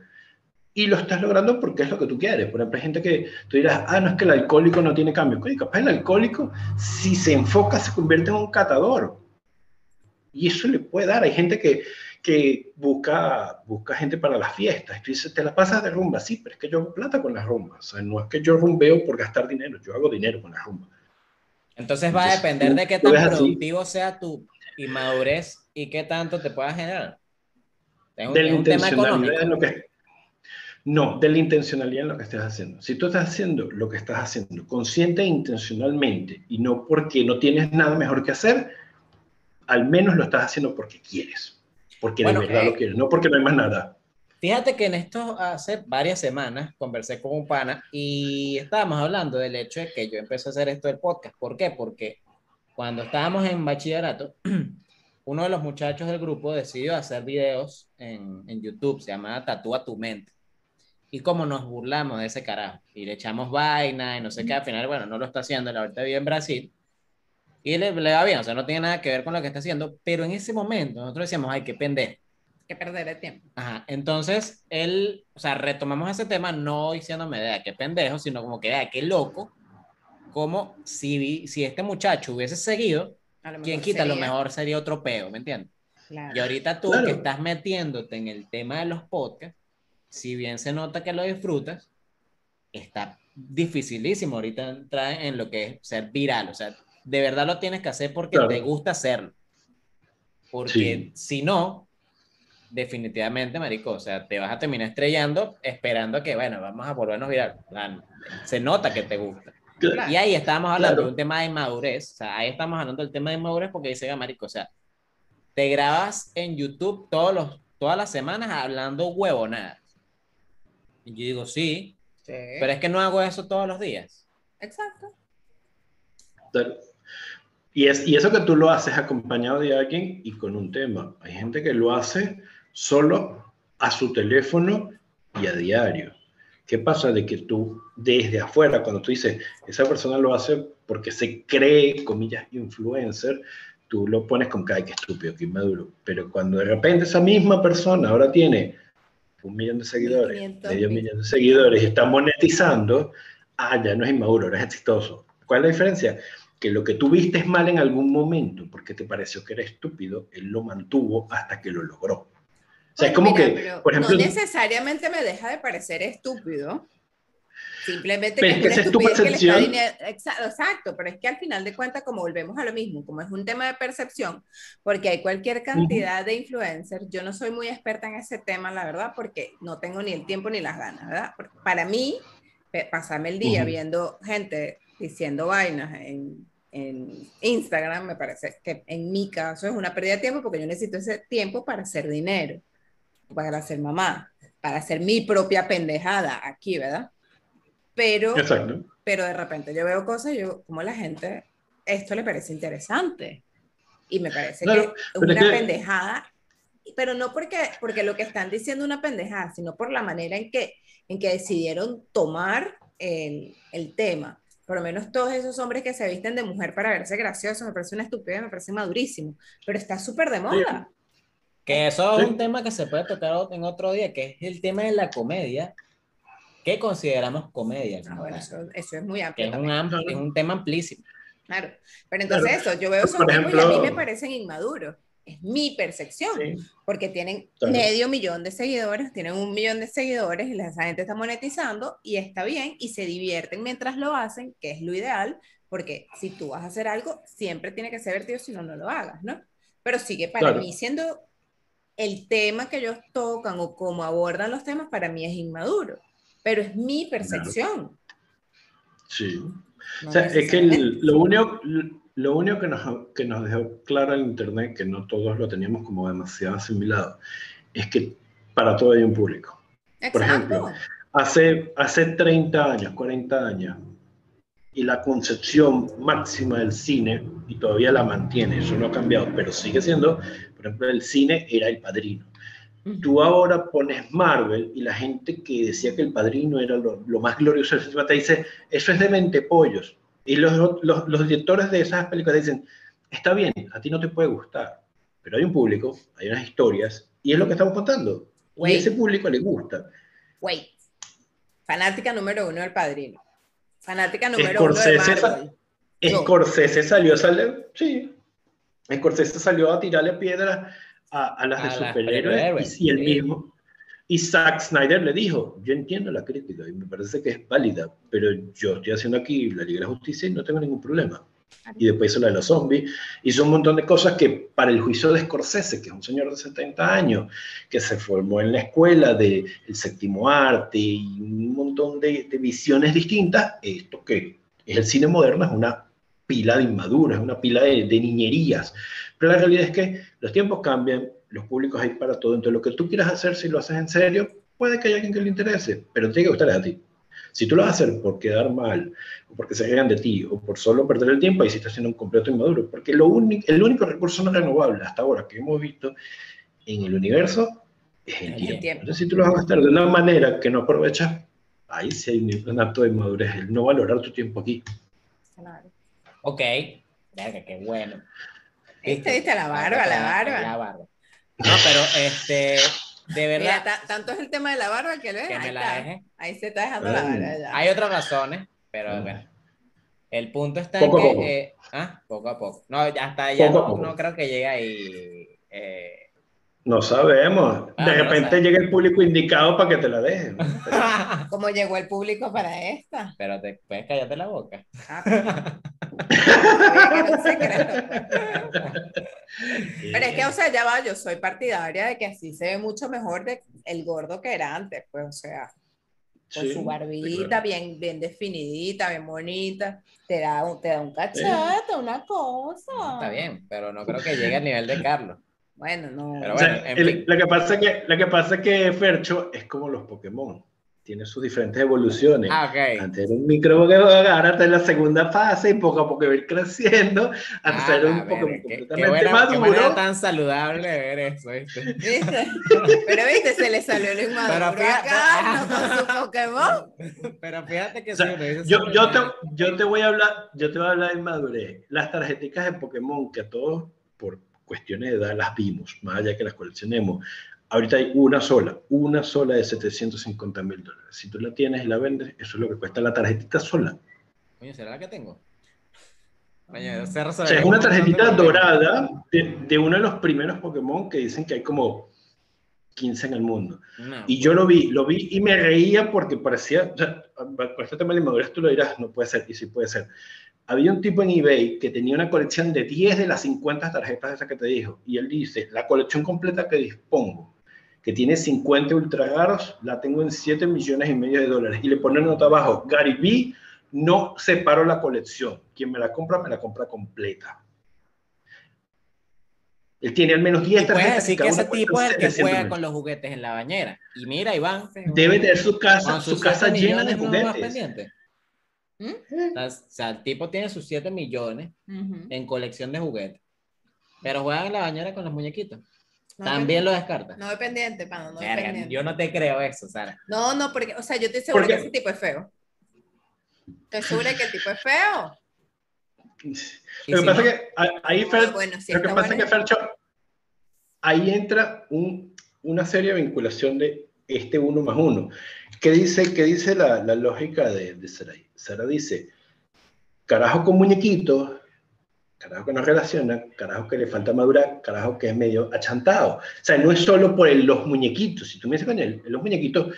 Y lo estás logrando porque es lo que tú quieres. Por ejemplo, hay gente que tú dirás, ah, no es que el alcohólico no tiene cambio. Coño, capaz el alcohólico, si se enfoca, se convierte en un catador. Y eso le puede dar. Hay gente que, que busca, busca gente para las fiestas. Tú dices, te la pasas de rumba, sí, pero es que yo hago plata con las rumbas. O sea, no es que yo rumbeo por gastar dinero, yo hago dinero con las rumbas. Entonces va a depender de qué tan productivo sea tu inmadurez y qué tanto te pueda generar. Es de la intencionalidad en lo que no, de la intencionalidad en lo que estés haciendo. Si tú estás haciendo lo que estás haciendo consciente e intencionalmente y no porque no tienes nada mejor que hacer, al menos lo estás haciendo porque quieres, porque de verdad lo eh, quieres, no porque no hay más nada. Fíjate que en esto hace varias semanas conversé con un pana y estábamos hablando del hecho de que yo empecé a hacer esto del podcast. ¿Por qué? Porque cuando estábamos en bachillerato, uno de los muchachos del grupo decidió hacer videos en, en YouTube, se llama Tatúa tu mente. Y como nos burlamos de ese carajo y le echamos vaina y no sé qué, al final, bueno, no lo está haciendo, la ahorita vive en Brasil y le, le, va bien, o sea, no tiene nada que ver con lo que está haciendo, pero en ese momento nosotros decíamos, ay, qué pendejo. Que perder el tiempo. Ajá, entonces él, o sea, retomamos ese tema no diciéndome, de qué pendejo, sino como que, vea, qué loco, como si, si este muchacho hubiese seguido, quien quita, a lo mejor sería otro peo, ¿me entiendes? Y ahorita tú que estás metiéndote en el tema de los podcasts, si bien se nota que lo disfrutas, está dificilísimo ahorita entrar en lo que es ser viral, o sea, de verdad lo tienes que hacer porque te gusta hacerlo. Porque si no, definitivamente, marico, o sea, te vas a terminar estrellando esperando que, bueno, vamos a volvernos viral. Se nota que te gusta. Y ahí estábamos hablando de un tema de inmadurez, o sea, ahí estamos hablando del tema de inmadurez porque dice, marico, o sea, te grabas en YouTube todos los, todas las semanas hablando huevonadas. Y yo digo, sí, sí, pero es que no hago eso todos los días. Exacto. Y, es, y eso que tú lo haces acompañado de alguien y con un tema. Hay gente que lo hace solo a su teléfono y a diario. ¿Qué pasa de que tú desde afuera, cuando tú dices, esa persona lo hace porque se cree, comillas, influencer, tú lo pones con, ay, qué estúpido, qué inmaduro. Pero cuando de repente esa misma persona ahora tiene un millón de seguidores, medio millón de seguidores y está monetizando, ah, ya no es inmaduro, ahora es exitoso. ¿Cuál es la diferencia? que lo que tú viste es mal en algún momento porque te pareció que era estúpido, él lo mantuvo hasta que lo logró. O sea, es como que, por ejemplo... No necesariamente me deja de parecer estúpido. Simplemente que es, que es una que le está Exacto, pero es que al final de cuentas, como volvemos a lo mismo, como es un tema de percepción, porque hay cualquier cantidad de influencers, yo no soy muy experta en ese tema, la verdad, porque no tengo ni el tiempo ni las ganas, ¿verdad? para mí, pasarme el día viendo gente diciendo vainas en en Instagram, me parece que en mi caso es una pérdida de tiempo porque yo necesito ese tiempo para hacer dinero, para ser mamá, para hacer mi propia pendejada aquí, ¿verdad? Pero, pero de repente yo veo cosas y yo, como la gente, esto le parece interesante. Y me parece que es una pendejada, pero no porque, porque lo que están diciendo una pendejada, sino por la manera en que, en que decidieron tomar el, el tema por lo menos todos esos hombres que se visten de mujer para verse graciosos, me parece una estupidez, me parece madurísimo, pero está súper de moda. Que eso es un tema que se puede tocar en otro día, que es el tema de la comedia. ¿Qué consideramos comedia? Ah, bueno, eso, es muy amplio. es, un es un tema amplísimo. Claro, pero entonces eso, yo veo esos tipos y a mí me parecen inmaduros es mi percepción, porque tienen medio millón de seguidores, tienen un millón de seguidores y esa gente está monetizando y está bien y se divierten mientras lo hacen, que es lo ideal, porque si tú vas a hacer algo, siempre tiene que ser divertido, si no, no lo hagas, ¿no? Pero sigue para mí siendo el tema que ellos tocan o cómo abordan los temas, para mí es inmaduro, pero es mi percepción. Sí. o sea, es que lo único, lo único que nos, que nos dejó claro el Internet, que no todos lo teníamos como demasiado asimilado, es que para todo hay un público. Por ejemplo, hace, hace 30 años, 40 años, y la concepción máxima del cine, y todavía la mantiene, eso no ha cambiado, pero sigue siendo, por ejemplo, el cine era el padrino. Tú ahora pones Marvel y la gente que decía que el padrino era lo, lo más glorioso del te dice, eso es de mente pollos. Y los, los, los, directores de esas películas dicen, está bien, a ti no te puede gustar, pero hay un público, hay unas historias, y es lo que estamos contando. Y a ese público le gusta. Wait. Fanática número uno del Padrino. Fanática número uno de Marvel. Scorsese salió a salir, sí. Scorsese salió a tirarle piedras a, a las de A las superhéroes y, y el mismo. Y Zack Snyder le dijo, yo entiendo la crítica y me parece que es válida, pero yo estoy haciendo aquí la Liga de la Justicia y no tengo ningún problema. Y después hizo la de los zombies, hizo un montón de cosas que para el juicio de Scorsese, que es un señor de 70 años, que se formó en la escuela del séptimo arte y un montón de, de visiones distintas, esto que es el cine moderno es una pila de inmaduras, es una pila de, de niñerías. Pero la realidad es que los tiempos cambian, los públicos hay para todo, entonces lo que tú quieras hacer, si lo haces en serio, puede que haya alguien que le interese, pero tiene que gustar a ti. Si tú lo vas a hacer por quedar mal, o porque se rían de ti, o por solo perder el tiempo, ahí sí estás siendo un completo inmaduro. Porque lo único, el único recurso no renovable hasta ahora que hemos visto en el universo es el tiempo. Entonces, si tú lo vas a gastar de una manera que no aprovechas, ahí sí hay un, un acto de inmadurez, el no valorar tu tiempo aquí. Claro. Ok. Verga, qué bueno. Viste, viste, la barba, la barba. La barba. No, pero este, de verdad, ta- tanto es el tema de la barba que ves. que ahí, me la deje. ahí se está dejando la barba. ya. Hay otras razones, pero Mm. bueno. El punto está Poco a en que. poco. eh, ah, poco a poco. No, ya hasta allá Poco a no, no creo que llegue ahí. eh. No sabemos. Ah, de repente llega el público indicado para que te la dejen. ¿Cómo llegó el público para esta? pero te puedes callarte la boca. Ah, secreto. Pero es que, o sea, ya va, yo soy partidaria de que así se ve mucho mejor de el gordo que era antes, pues, o sea, con Sí, su sí, barbita claro. bien, bien definidita, bien bonita, te da un, te da un cachete, una cosa. Está bien, pero no creo que llegue al nivel de Carlos. Bueno, no. Pero O bueno, sea, en el- fin. lo, que pasa es que, lo que pasa es que Fercho es como los Pokémon. Tiene sus diferentes evoluciones. Ah, ok. Antes era un micro Pokémon, ahora está en la segunda fase y poco a poco va a ir creciendo hasta Ah, ser un Pokémon verga, qué- qué completamente buena- maduro. tan saludable ver eso, ¿viste? ¿Viste? Pero viste, se le salió el inmaduro Pero fíjate- acá, ¿no? con su Pokémon. Pero fíjate que O sea, sí, Yo, yo, te, yo te voy a hablar, yo te voy a hablar de madurez. Las tarjeticas de Pokémon que a todos cuestiones de edad las vimos, más allá que las coleccionemos. Ahorita hay una sola, una sola de 750 mil dólares. Si tú la tienes y la vendes, eso es lo que cuesta la tarjetita sola. Coño, ¿será la que tengo? Coño, Cerro O sea, es una tarjetita dorada de, de uno de los primeros Pokémon que dicen que hay como 15 en el mundo. Y yo lo vi, lo vi y me reía porque parecía, o sea, con este tema de inmadurez tú lo dirás, no puede ser, y sí puede ser. Había un tipo en eBay que tenía una colección de 10 de las 50 tarjetas esas que te dijo, y él dice, la colección completa que dispongo, que tiene 50 ultra raros, la tengo en 7 millones y medio de dólares, y le pone nota abajo, Gary B, no separo la colección, quien me la compra, me la compra completa. Él tiene al menos 10 Y puedes tarjetas. decir que ese tipo es el que 700 juega con los juguetes en la bañera. Y mira, Iván, Debe tener su casa, su casa 7 llena de juguetes. ¿Mm? O sea, o sea, el tipo tiene sus 7 millones en colección de juguetes. Pero juegan en la bañera con los muñequitos. No También lo descarta. No dependiente, pana, no Verga, dependiente. yo no te creo eso, Sara. No, no, porque, o sea, yo estoy segura que ese tipo es feo. Estoy segura que el tipo es feo. Lo que si pasa no, es que a- ahí, No, Fer, bueno, lo que pasa es que bueno. Fercho, ahí entra un- una seria vinculación de este uno más uno. ¿Qué dice, qué dice la, la lógica de, de Sara? Sara dice, carajo con muñequitos, carajo que no relaciona, carajo que le falta madurar, carajo que es medio achantado. O sea, no es solo por el- los muñequitos. Si tú me dices, coño, el- los muñequitos,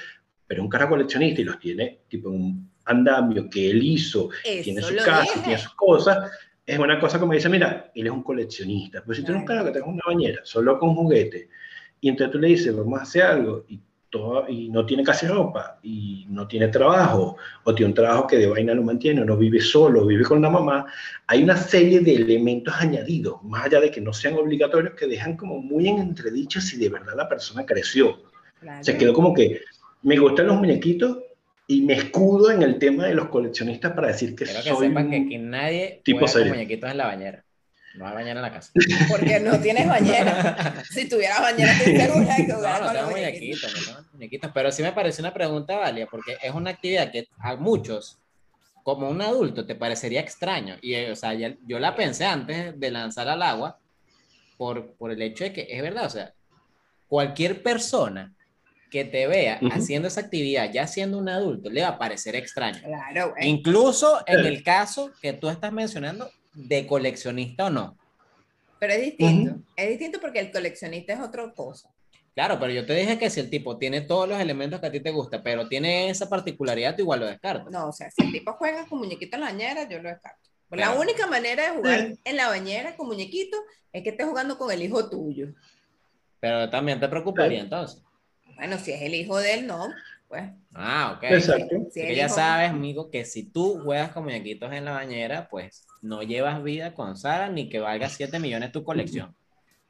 pero un carajo coleccionista y los tiene tipo en un andamio que él hizo, tiene su casa, dije. tiene sus cosas, es una cosa como dice, mira, él es un coleccionista. Pues si tú eres un carajo que tengas una bañera solo con juguetes, y entonces tú le dices, vamos a hacer algo, y, todo, y no tiene casi ropa, y no tiene trabajo, o tiene un trabajo que de vaina no mantiene, o no vive solo, vive con la mamá, hay una serie de elementos añadidos, más allá de que no sean obligatorios, que dejan como muy en entredicho si de verdad la persona creció. Claro. Se quedó como que me gustan los muñequitos y me escudo en el tema de los coleccionistas para decir que que soy sepan que un- aquí nadie tipo serio. muñequitos en la bañera. No hay bañera en la casa. Porque no tienes bañera. Si tuvieras bañera, estoy segura que No, jugara no con tengo los muñequitos, no muñequitos, pero sí me parece una pregunta válida, porque es una actividad que a muchos, como un adulto, te parecería extraño. Y, eh, o sea, ya- yo la pensé antes de lanzar al agua, por, por el hecho de que es verdad, o sea, cualquier persona que te vea Ujú. haciendo esa actividad, ya siendo un adulto, le va a parecer extraño. Claro, güey. Incluso en el caso que tú estás mencionando de coleccionista o no. pero es distinto. Es distinto porque el coleccionista es otra cosa. Claro, pero yo te dije que si el tipo tiene todos los elementos que a ti te gusta, pero tiene esa particularidad, tú igual lo descartas. No, o sea, si el tipo juega con muñequito en la bañera, yo lo descarto. Pues La única manera de jugar Sí. en la bañera con muñequito es que estés jugando con el hijo tuyo. Pero también te preocuparía entonces. Bueno, si es el hijo de él, no. Pues, Ah, ok. Exacto. si que ya sabes, amigo, que si tú juegas con muñequitos en la bañera, pues no llevas vida con Sara ni que valga 7 millones tu colección.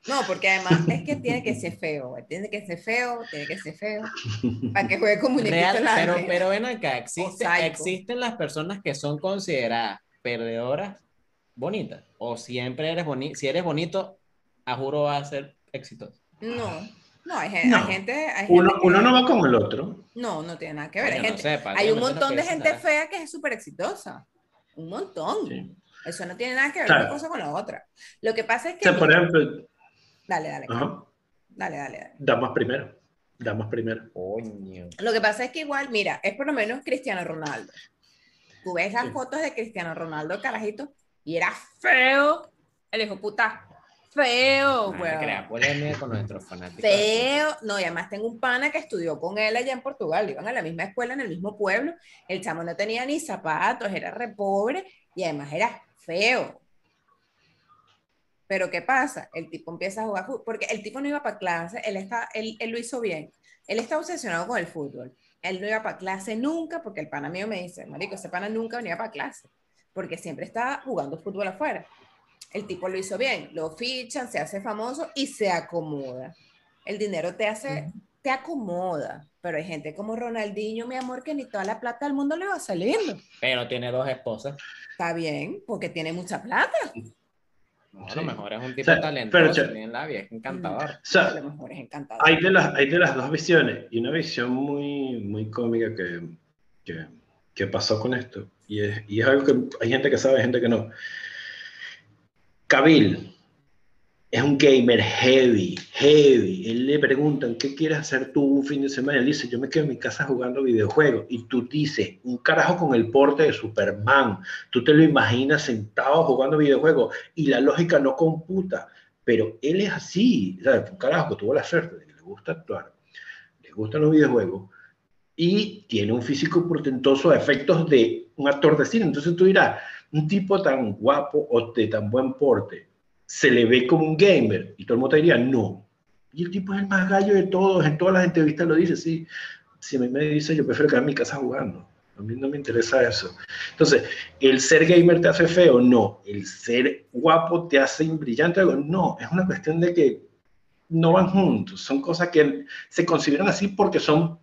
No, porque además es que tiene que ser feo, tiene que ser feo, tiene que ser feo, para que juegue con muñequito Real, en la pero, bañera. pero ven acá, existe, existen las personas que son consideradas perdedoras bonitas. O siempre eres bonito, si eres bonito, a juro va a ser exitoso. No, no, hay, No. hay gente, hay Uno, gente que- uno no va con el otro. No, no tiene nada que ver. Coño, Hay, no gente- sé, para hay un no montón de gente Sara. fea que es súper exitosa. Un montón. Sí. Eso no tiene nada que ver Claro. una cosa con la otra. Lo que pasa es O que... sea, por ejemplo, Dale, dale, ajá, dale, dale, dale. damas primero. Damas primero. Coño. Lo que pasa es que igual, mira, es por lo menos Cristiano Ronaldo. Tú ves las Sí. fotos de Cristiano Ronaldo, carajito, y era feo, el hijo puta, feo, Ay, weón. crea polémica con nuestros fanáticos. Feo, no, y además tengo un pana que estudió con él allá en Portugal, iban a la misma escuela, en el mismo pueblo, el chamo no tenía ni zapatos, era re pobre, y además era feo. Pero ¿qué pasa? El tipo empieza a jugar fútbol, porque el tipo no iba para clase, él, está, él, él lo hizo bien, él está obsesionado con el fútbol, él no iba para clase nunca, porque el pana mío me dice, marico, ese pana nunca venía para clase, porque siempre estaba jugando fútbol afuera. El tipo lo hizo bien, lo fichan, se hace famoso y se acomoda. El dinero te hace, te acomoda, pero hay gente como Ronaldinho, mi amor, que ni toda la plata del mundo le va saliendo. Pero tiene dos esposas. Está bien, porque tiene mucha plata. No, a lo mejor es un tipo O sea, talentoso, pero, bien labia, es encantador. O sea, A lo mejor es encantador. hay de las, hay de las dos visiones y una visión muy, muy cómica que, que, que pasó con esto. Y es, y es algo que hay gente que sabe, gente que no. Kabil es un gamer heavy, heavy. Él le preguntan, ¿qué quieres hacer tú un fin de semana? Él dice, yo me quedo en mi casa jugando videojuegos. Y tú dices, un carajo con el porte de Superman. Tú te lo imaginas sentado jugando videojuegos y la lógica no computa. Pero él es así, ¿sabes? Un carajo que tuvo la suerte de que le gusta actuar, le gustan los videojuegos y tiene un físico portentoso a efectos de un actor de cine. Entonces tú dirás, un tipo tan guapo o de tan buen porte, se le ve como un gamer y todo el mundo te diría, no. Y el tipo es el más gallo de todos, en todas las entrevistas lo dice, sí. Si a me dice, yo prefiero quedar en mi casa jugando. A mí no me interesa eso. Entonces, ¿el ser gamer te hace feo? No. ¿El ser guapo te hace brillante? No. Es una cuestión de que no van juntos. Son cosas que se consideran así porque son,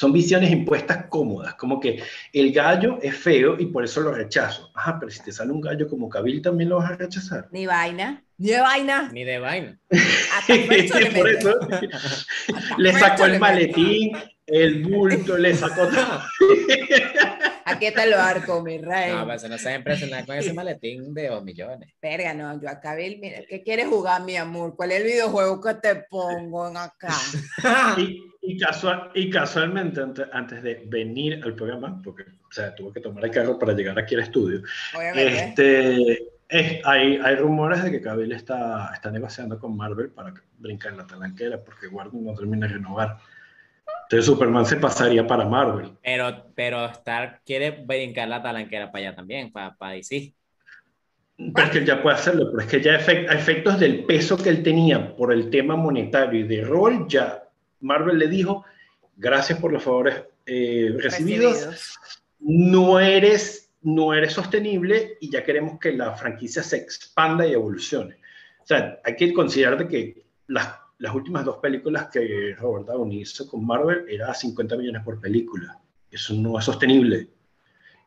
son visiones impuestas cómodas. Como que el gallo es feo y por eso lo rechazo. Ajá, pero si te sale un gallo como Kabil, también lo vas a rechazar. Ni vaina, ni de vaina. Ni de vaina. Por eso le sacó el maletín, el bulto, le sacó todo. Aquí está el barco, mi rey. No, pues no se impresionar con ese maletín de 2 millones. Verga, no, yo acá vi, mira, ¿qué quieres jugar, mi amor? ¿Cuál es el videojuego que te pongo en acá? Y, y, casual, y casualmente, antes, antes de venir al programa, porque o sea, tuve que tomar el carro para llegar aquí al estudio, Obviamente. este, es- hay, hay rumores de que Cavill está, está negociando con Marvel para brincar en la talanquera, porque Warner no termina de renovar. Entonces Superman se pasaría para Marvel. Pero, pero Stark quiere brincar la talanquera para allá también, para, para DC. Pero es que él ya puede hacerlo, pero es que ya efect- a efectos del peso que él tenía por el tema monetario y de rol, ya Marvel le dijo, gracias por los favores eh, recibidos, Recibidos. no eres, no eres sostenible y ya queremos que la franquicia se expanda y evolucione. O sea, hay que considerar de que las, las últimas dos películas que Robert Downey hizo con Marvel era 50 millones por película. Eso no es sostenible.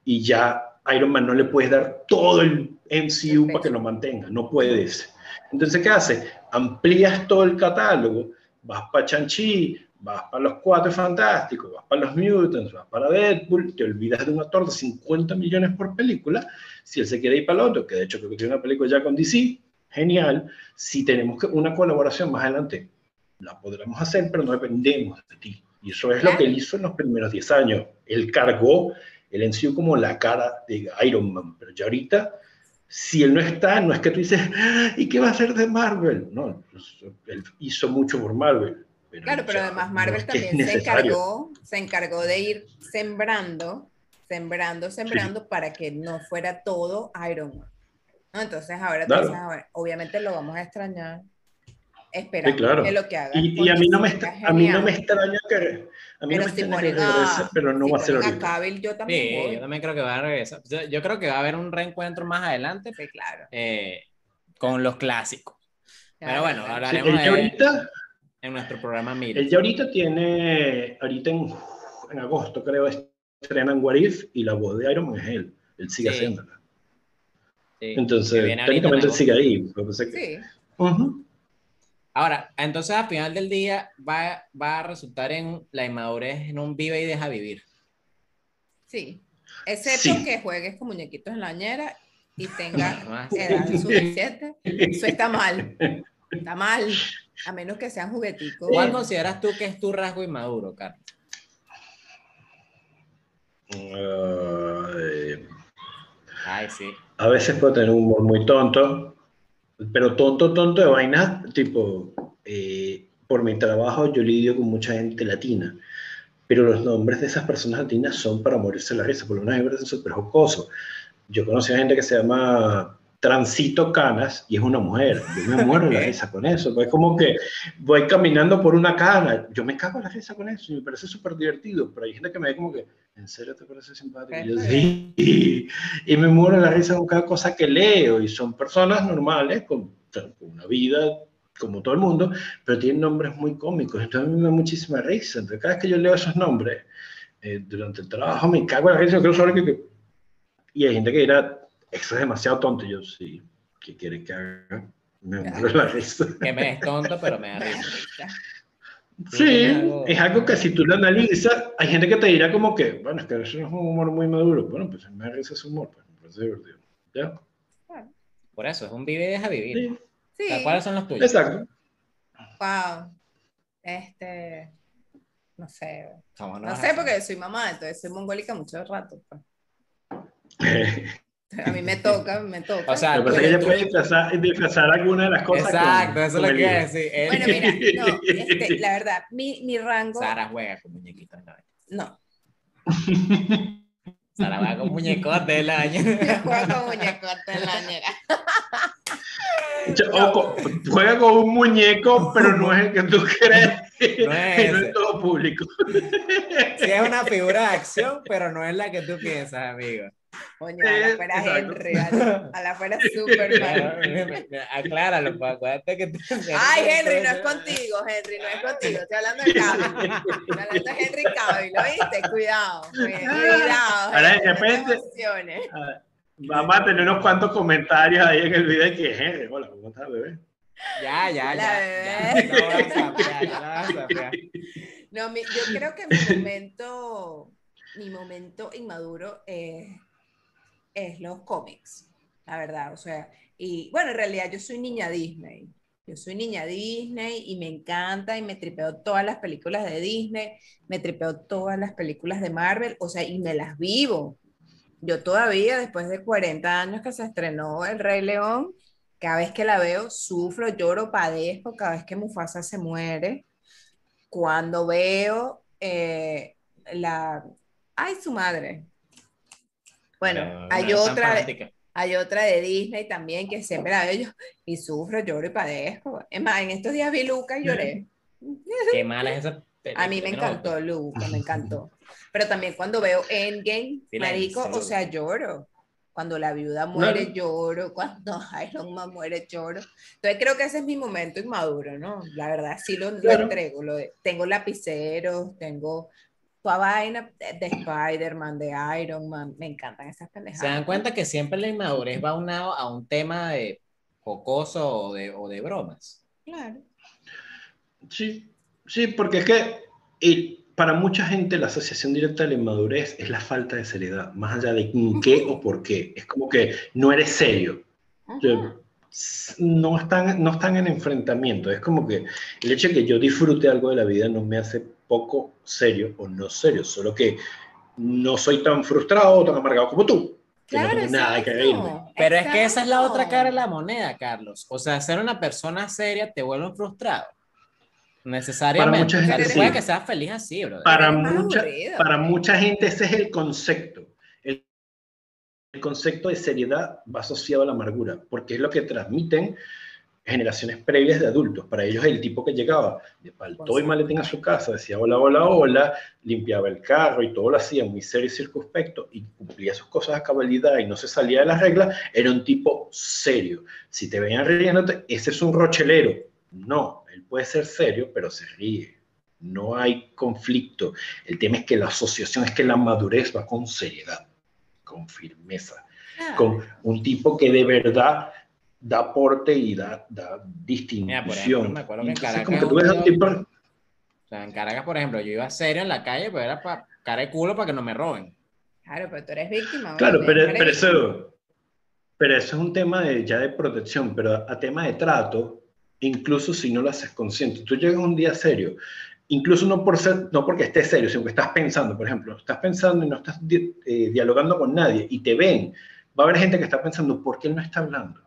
Y ya Iron Man no le puedes dar todo el MCU para que lo mantenga. No puedes. Entonces, ¿qué hace? Amplías todo el catálogo. Vas para Chanchi, vas para los Cuatro Fantásticos, vas para los Mutants, vas para Deadpool, te olvidas de un actor de 50 millones por película. Si él se quiere ir para el otro, que de hecho creo que tiene una película ya con DC, genial. Si tenemos que- una colaboración más adelante, la podremos hacer, pero no dependemos de ti. Y eso es lo que él hizo en los primeros 10 años. Él cargó el MCU como la cara de Iron Man, pero ya ahorita si él no está, no es que tú dices, "Ah, ¿y qué va a hacer de Marvel? No, pues, él hizo mucho por Marvel. Claro, pero además no Marvel es también se encargó, se encargó de ir sembrando, sembrando, sembrando para que no fuera todo Iron Man. ¿No? Entonces ahora, tú Claro. ahora, obviamente lo vamos a extrañar. Esperamos claro. que lo que haga. Y, y a mí no me a mí no me extraña que a mí Pero no me si extraña que regrese, pero no si va a ser ahorita. Cavill, yo también Sí, voy. yo también creo que va a regresar. Yo, yo creo que va a haber un reencuentro más adelante Sí, claro. eh, con los clásicos. Pero claro, bueno, claro. ahora- Sí, Hablaremos él ya de- ahorita, en nuestro programa Mil. él ya ahorita tiene, ahorita en, en agosto creo, estrenan What If y la voz de Iron Man es él. Él sigue Sí. haciéndola. Sí, Entonces, técnicamente sigue ahí. que- Sí. Ahora, entonces al final del día va, va a resultar en la inmadurez en un vive y deja vivir. sí. Excepto Sí. que juegues con muñequitos en la bañera y tengas Más. edad suficiente. Eso está mal. Está mal. A menos que sean jugueticos. ¿Cuál consideras tú que es tu rasgo inmaduro, Carlos? Ay, A veces puedo tener un humor muy tonto, pero tonto, tonto de vainas, tipo, eh, por mi trabajo yo lidio con mucha gente latina, pero los nombres de esas personas latinas son para morirse la risa, por lo menos parecen súper jocosos. Yo conocí a gente que se llama Transito Canas y es una mujer. Yo me muero de la risa con eso. Pues es como que voy caminando por una cana. Yo me cago en la risa con eso y me parece súper divertido. Pero hay gente que me ve como que, ¿en serio te parece simpático? Y yo sí. Y me muero de la risa con cada cosa que leo. Y son personas normales, con, con una vida como todo el mundo, pero tienen nombres muy cómicos. Entonces a mí me da muchísima risa. Entonces cada vez que yo leo esos nombres, eh, durante el trabajo me cago en la risa. Yo quiero saber que- que... Y hay gente que dirá, eso es demasiado tonto. Yo, sí, ¿qué quieres que haga? Me muero la risa. Que me es tonto, pero me da risa. Sí, es algo que si tú lo analizas, hay gente que te dirá como que, bueno, es que eso no es un humor muy maduro. Bueno, pues me da risa ese humor, pues me parece divertido. ¿Ya? Por eso, es un vive y deja vivir. Sí, ¿Cuáles son los tuyos? exacto. Wow. Este. No sé. ¿Cómo No sé porque soy mamá, entonces soy mongólica mucho rato. pues. A mí me toca, me toca. O sea, Lo que pasa es que ella puede disfrazar, disfrazar alguna de las cosas. con- Exacto, eso es con lo que iba a libro. decir. Bueno, mira, no, este, la verdad, mi, mi rango. Sara juega con muñequitos. ¿no? No, Sara va con muñecos del año. yo juego con muñecote en la bañera. Ch- ojo, juega con un muñeco, pero no es el que tú crees. No es y no es todo público. Sí, es una figura de acción, pero no es la que tú piensas, amigo. Coño, a la fuera exacto. Henry, a la- a la fuera Superman. Acláralo, pues acuérdate que. Ay, Henry, no es contigo, Henry, no es contigo. Estoy hablando de Cavill. Estoy hablando de Henry Cavill, ¿lo viste? Cuidado, cuidado. Ahora, de repente-. Ah, Vamos a tener unos cuantos comentarios ahí en el video de que Henry, hola, ¿cómo estás, bebé? Ya, ya, La ya. No vas a sapear, no vas a sapear. No, mi- yo creo que mi momento, mi momento inmaduro es, es los cómics, la verdad. O sea, y bueno, en realidad yo soy niña Disney. Yo soy niña Disney y me encanta y me tripeo todas las películas de Disney, me tripeo todas las películas de Marvel, o sea, y me las vivo. Yo todavía, después de 40 años que se estrenó El Rey León, cada vez que la veo, sufro, lloro, padezco, cada vez que Mufasa se muere cuando veo eh, la... ¡Ay, su madre! Bueno, hay no otra, hay otra de Disney también que siempre la veo yo y sufro, lloro y padezco. Es más, en estos días vi Luca y lloré. Qué mala es esa película. A mí me no encantó Luca, me encantó. Pero también cuando veo Endgame, marico, o sea, lloro. Cuando la viuda muere, lloro. Cuando Iron Man muere, lloro. Entonces creo que ese es mi momento inmaduro, ¿no? La verdad, sí lo, lo entrego. Lo tengo lapiceros, tengo toda vaina de, de Spider-Man, de Iron Man. Me encantan esas pendejadas. Se dan cuenta que siempre la inmadurez va unado a un tema de jocoso o de, o de bromas. Claro. Sí, sí, porque es que y para mucha gente la asociación directa de la inmadurez es la falta de seriedad, más allá de en qué o por qué. Es como que no eres serio. No están, no están en enfrentamiento. Es como que el hecho de que yo disfrute algo de la vida no me hace poco serio o no serio, solo que no soy tan frustrado o tan amargado como tú. que no Claro, tengo nada que reírme. Pero es que esa es la otra cara de la moneda, Carlos. O sea, ser una persona seria te vuelve frustrado. Necesariamente. Para mucha gente tú puedes sí. que seas feliz así, bro. Para mucha, aburrido. para mucha gente ese es el concepto. El, el concepto de seriedad va asociado a la amargura, porque es lo que transmiten generaciones previas de adultos. Para ellos el tipo que llegaba de palto y maletín a su casa, decía hola, hola, hola, limpiaba el carro y todo lo hacía muy serio y circunspecto y cumplía sus cosas a cabalidad y no se salía de las reglas, era un tipo serio. Si te veían riéndote, ese es un rochelero. No, él puede ser serio, pero se ríe. No hay conflicto. El tema es que la asociación es que la madurez va con seriedad, con firmeza, Ah, con un tipo que de verdad da aporte y da, da Mira, por ejemplo, distinción. me acuerdo que en Entonces, Caracas como que tú ves a un un tipo... O sea, en Caracas, por ejemplo, yo iba serio en la calle, pero era para cara de culo para que no me roben. Claro, pero tú eres víctima. Claro, pero, eso, pero eso es un tema de, ya de protección, pero a tema de trato, incluso si no lo haces consciente, tú llegas un día serio, incluso no, por ser, no porque estés serio, sino que estás pensando, por ejemplo, estás pensando y no estás di- eh, dialogando con nadie y te ven, va a haber gente que está pensando, ¿por qué él no está hablando?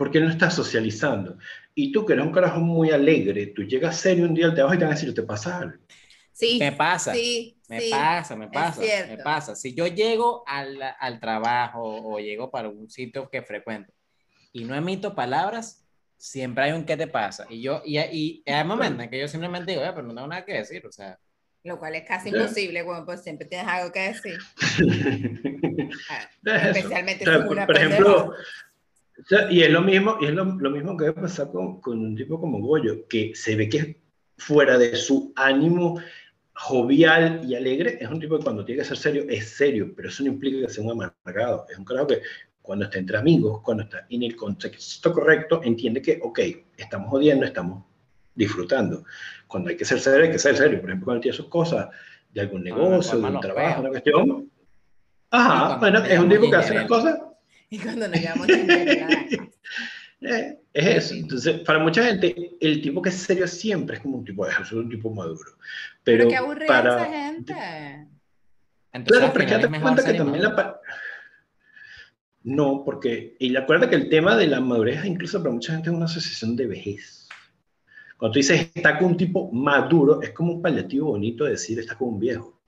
¿Por qué él no está socializando? Y tú, que eres un carajo muy alegre, tú llegas serio un día al trabajo y te van a decir, ¿te pasa algo? Sí, Me pasa. sí, Me sí. pasa, me pasa, me pasa. Si yo llego al, al trabajo o llego para un sitio que frecuento y no emito palabras, siempre hay un ¿qué te pasa? Y yo, y, y hay momentos en que yo simplemente digo, "Oye, pero no tengo nada que decir, o sea, Lo cual es casi Ya. imposible, bueno, pues siempre tienes algo que decir. Ah. Especialmente O sea, por, por ejemplo, y es lo mismo, y es lo, lo mismo que debe pasar con, con un tipo como Goyo, que se ve que es fuera de su ánimo jovial y alegre, es un tipo que cuando tiene que ser serio, es serio, pero eso no implica que sea un amargado, es un carajo que cuando está entre amigos, cuando está en el contexto correcto, entiende que, ok, estamos jodiendo, estamos disfrutando. Cuando hay que ser serio, hay que ser serio. Por ejemplo, cuando tiene sus cosas de algún le negocio, de un trabajo, una cuestión. Ajá, bueno, es un tipo que hace ñeñero. cosas Y cuando nos llamamos chingaderas. Eh, es eso. Entonces, para mucha gente, el tipo que es serio siempre es como un tipo de es un tipo maduro. Pero, Pero qué aburrida para... esa gente. entonces Claro, pero es mejor cuenta que también la... No, porque... Y acuerda que el tema de la madurez, incluso para mucha gente, es una asociación de vejez. Cuando tú dices está con un tipo maduro, es como un paliativo bonito de decir está con un viejo.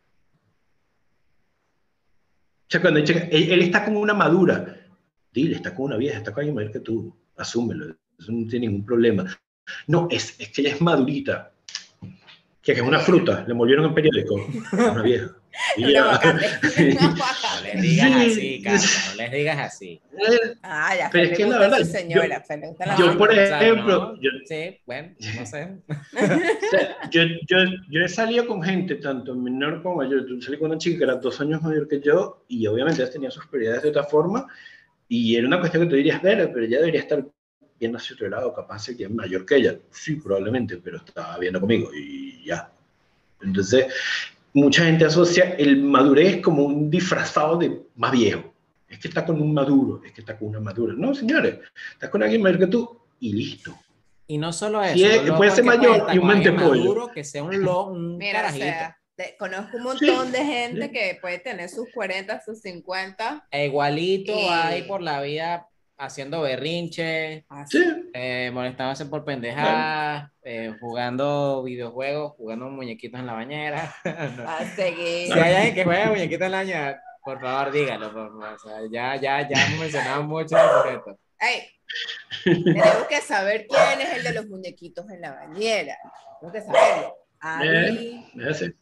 O sea, cuando dicen, él, él está como una madura, dile, está con una vieja, está con alguien mayor que tú, asúmelo, eso no tiene ningún problema. No, es, es que ella es madurita, que es una fruta, le molieron en periódico, es una vieja. Y ya. No les digas Sí. así, Carlos, no les digas así. Ah, ya, Pero es que la verdad, su señora, yo vaina. por O sea, ejemplo, no, yo- sí, bueno, no sé. O sea, yo, yo, yo he salido con gente, tanto menor como mayor. Yo salí con una chica que era dos años mayor que yo y obviamente ella tenía sus prioridades de otra forma y era una cuestión que tú dirías, ver, pero ella debería estar viendo hacia otro lado, capaz de que es mayor que ella. Sí, probablemente, pero estaba viendo conmigo y ya. Entonces, mucha gente asocia el madurez como un disfrazado de más viejo. Es que está con un maduro, es que está con una madura. No, señores, estás con alguien mayor que tú y listo. Y no solo eso. Puede ser mayor y un que sea un, lo, un Mira, o carajito. sea, te- conozco un montón Sí, de gente sí. que puede tener sus 40, sus 50. E igualito Y- va ahí por la vida haciendo berrinche, Así. Sí, eh, molestándose por pendejadas, eh, jugando videojuegos, jugando muñequitos en la bañera. No. A seguir. Si hay alguien que juega muñequitos en la bañera, por favor dígalo, por favor. O sea, ya, ya, ya hemos mencionado mucho el sujeto. Ey, tenemos que saber quién es el de los muñequitos en la bañera. Tenemos que saberlo. A mí, es así.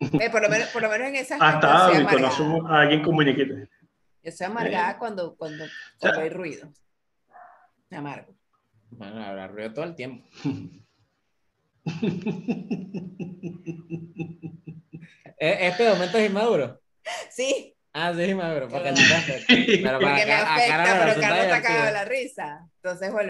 Eh, por, lo menos, por lo menos en esa Hasta Abby conocemos a alguien con muñequitos. Yo soy amargada cuando, cuando, cuando hay ruido. Me amargo. Bueno, habrá ruido todo el tiempo. ¿E- ¿Este momento es inmaduro? Sí, Ah, sí, es inmaduro. Porque. Pero para me acá- a afecta, le pero Carlos está cagado de la risa. Entonces, bueno,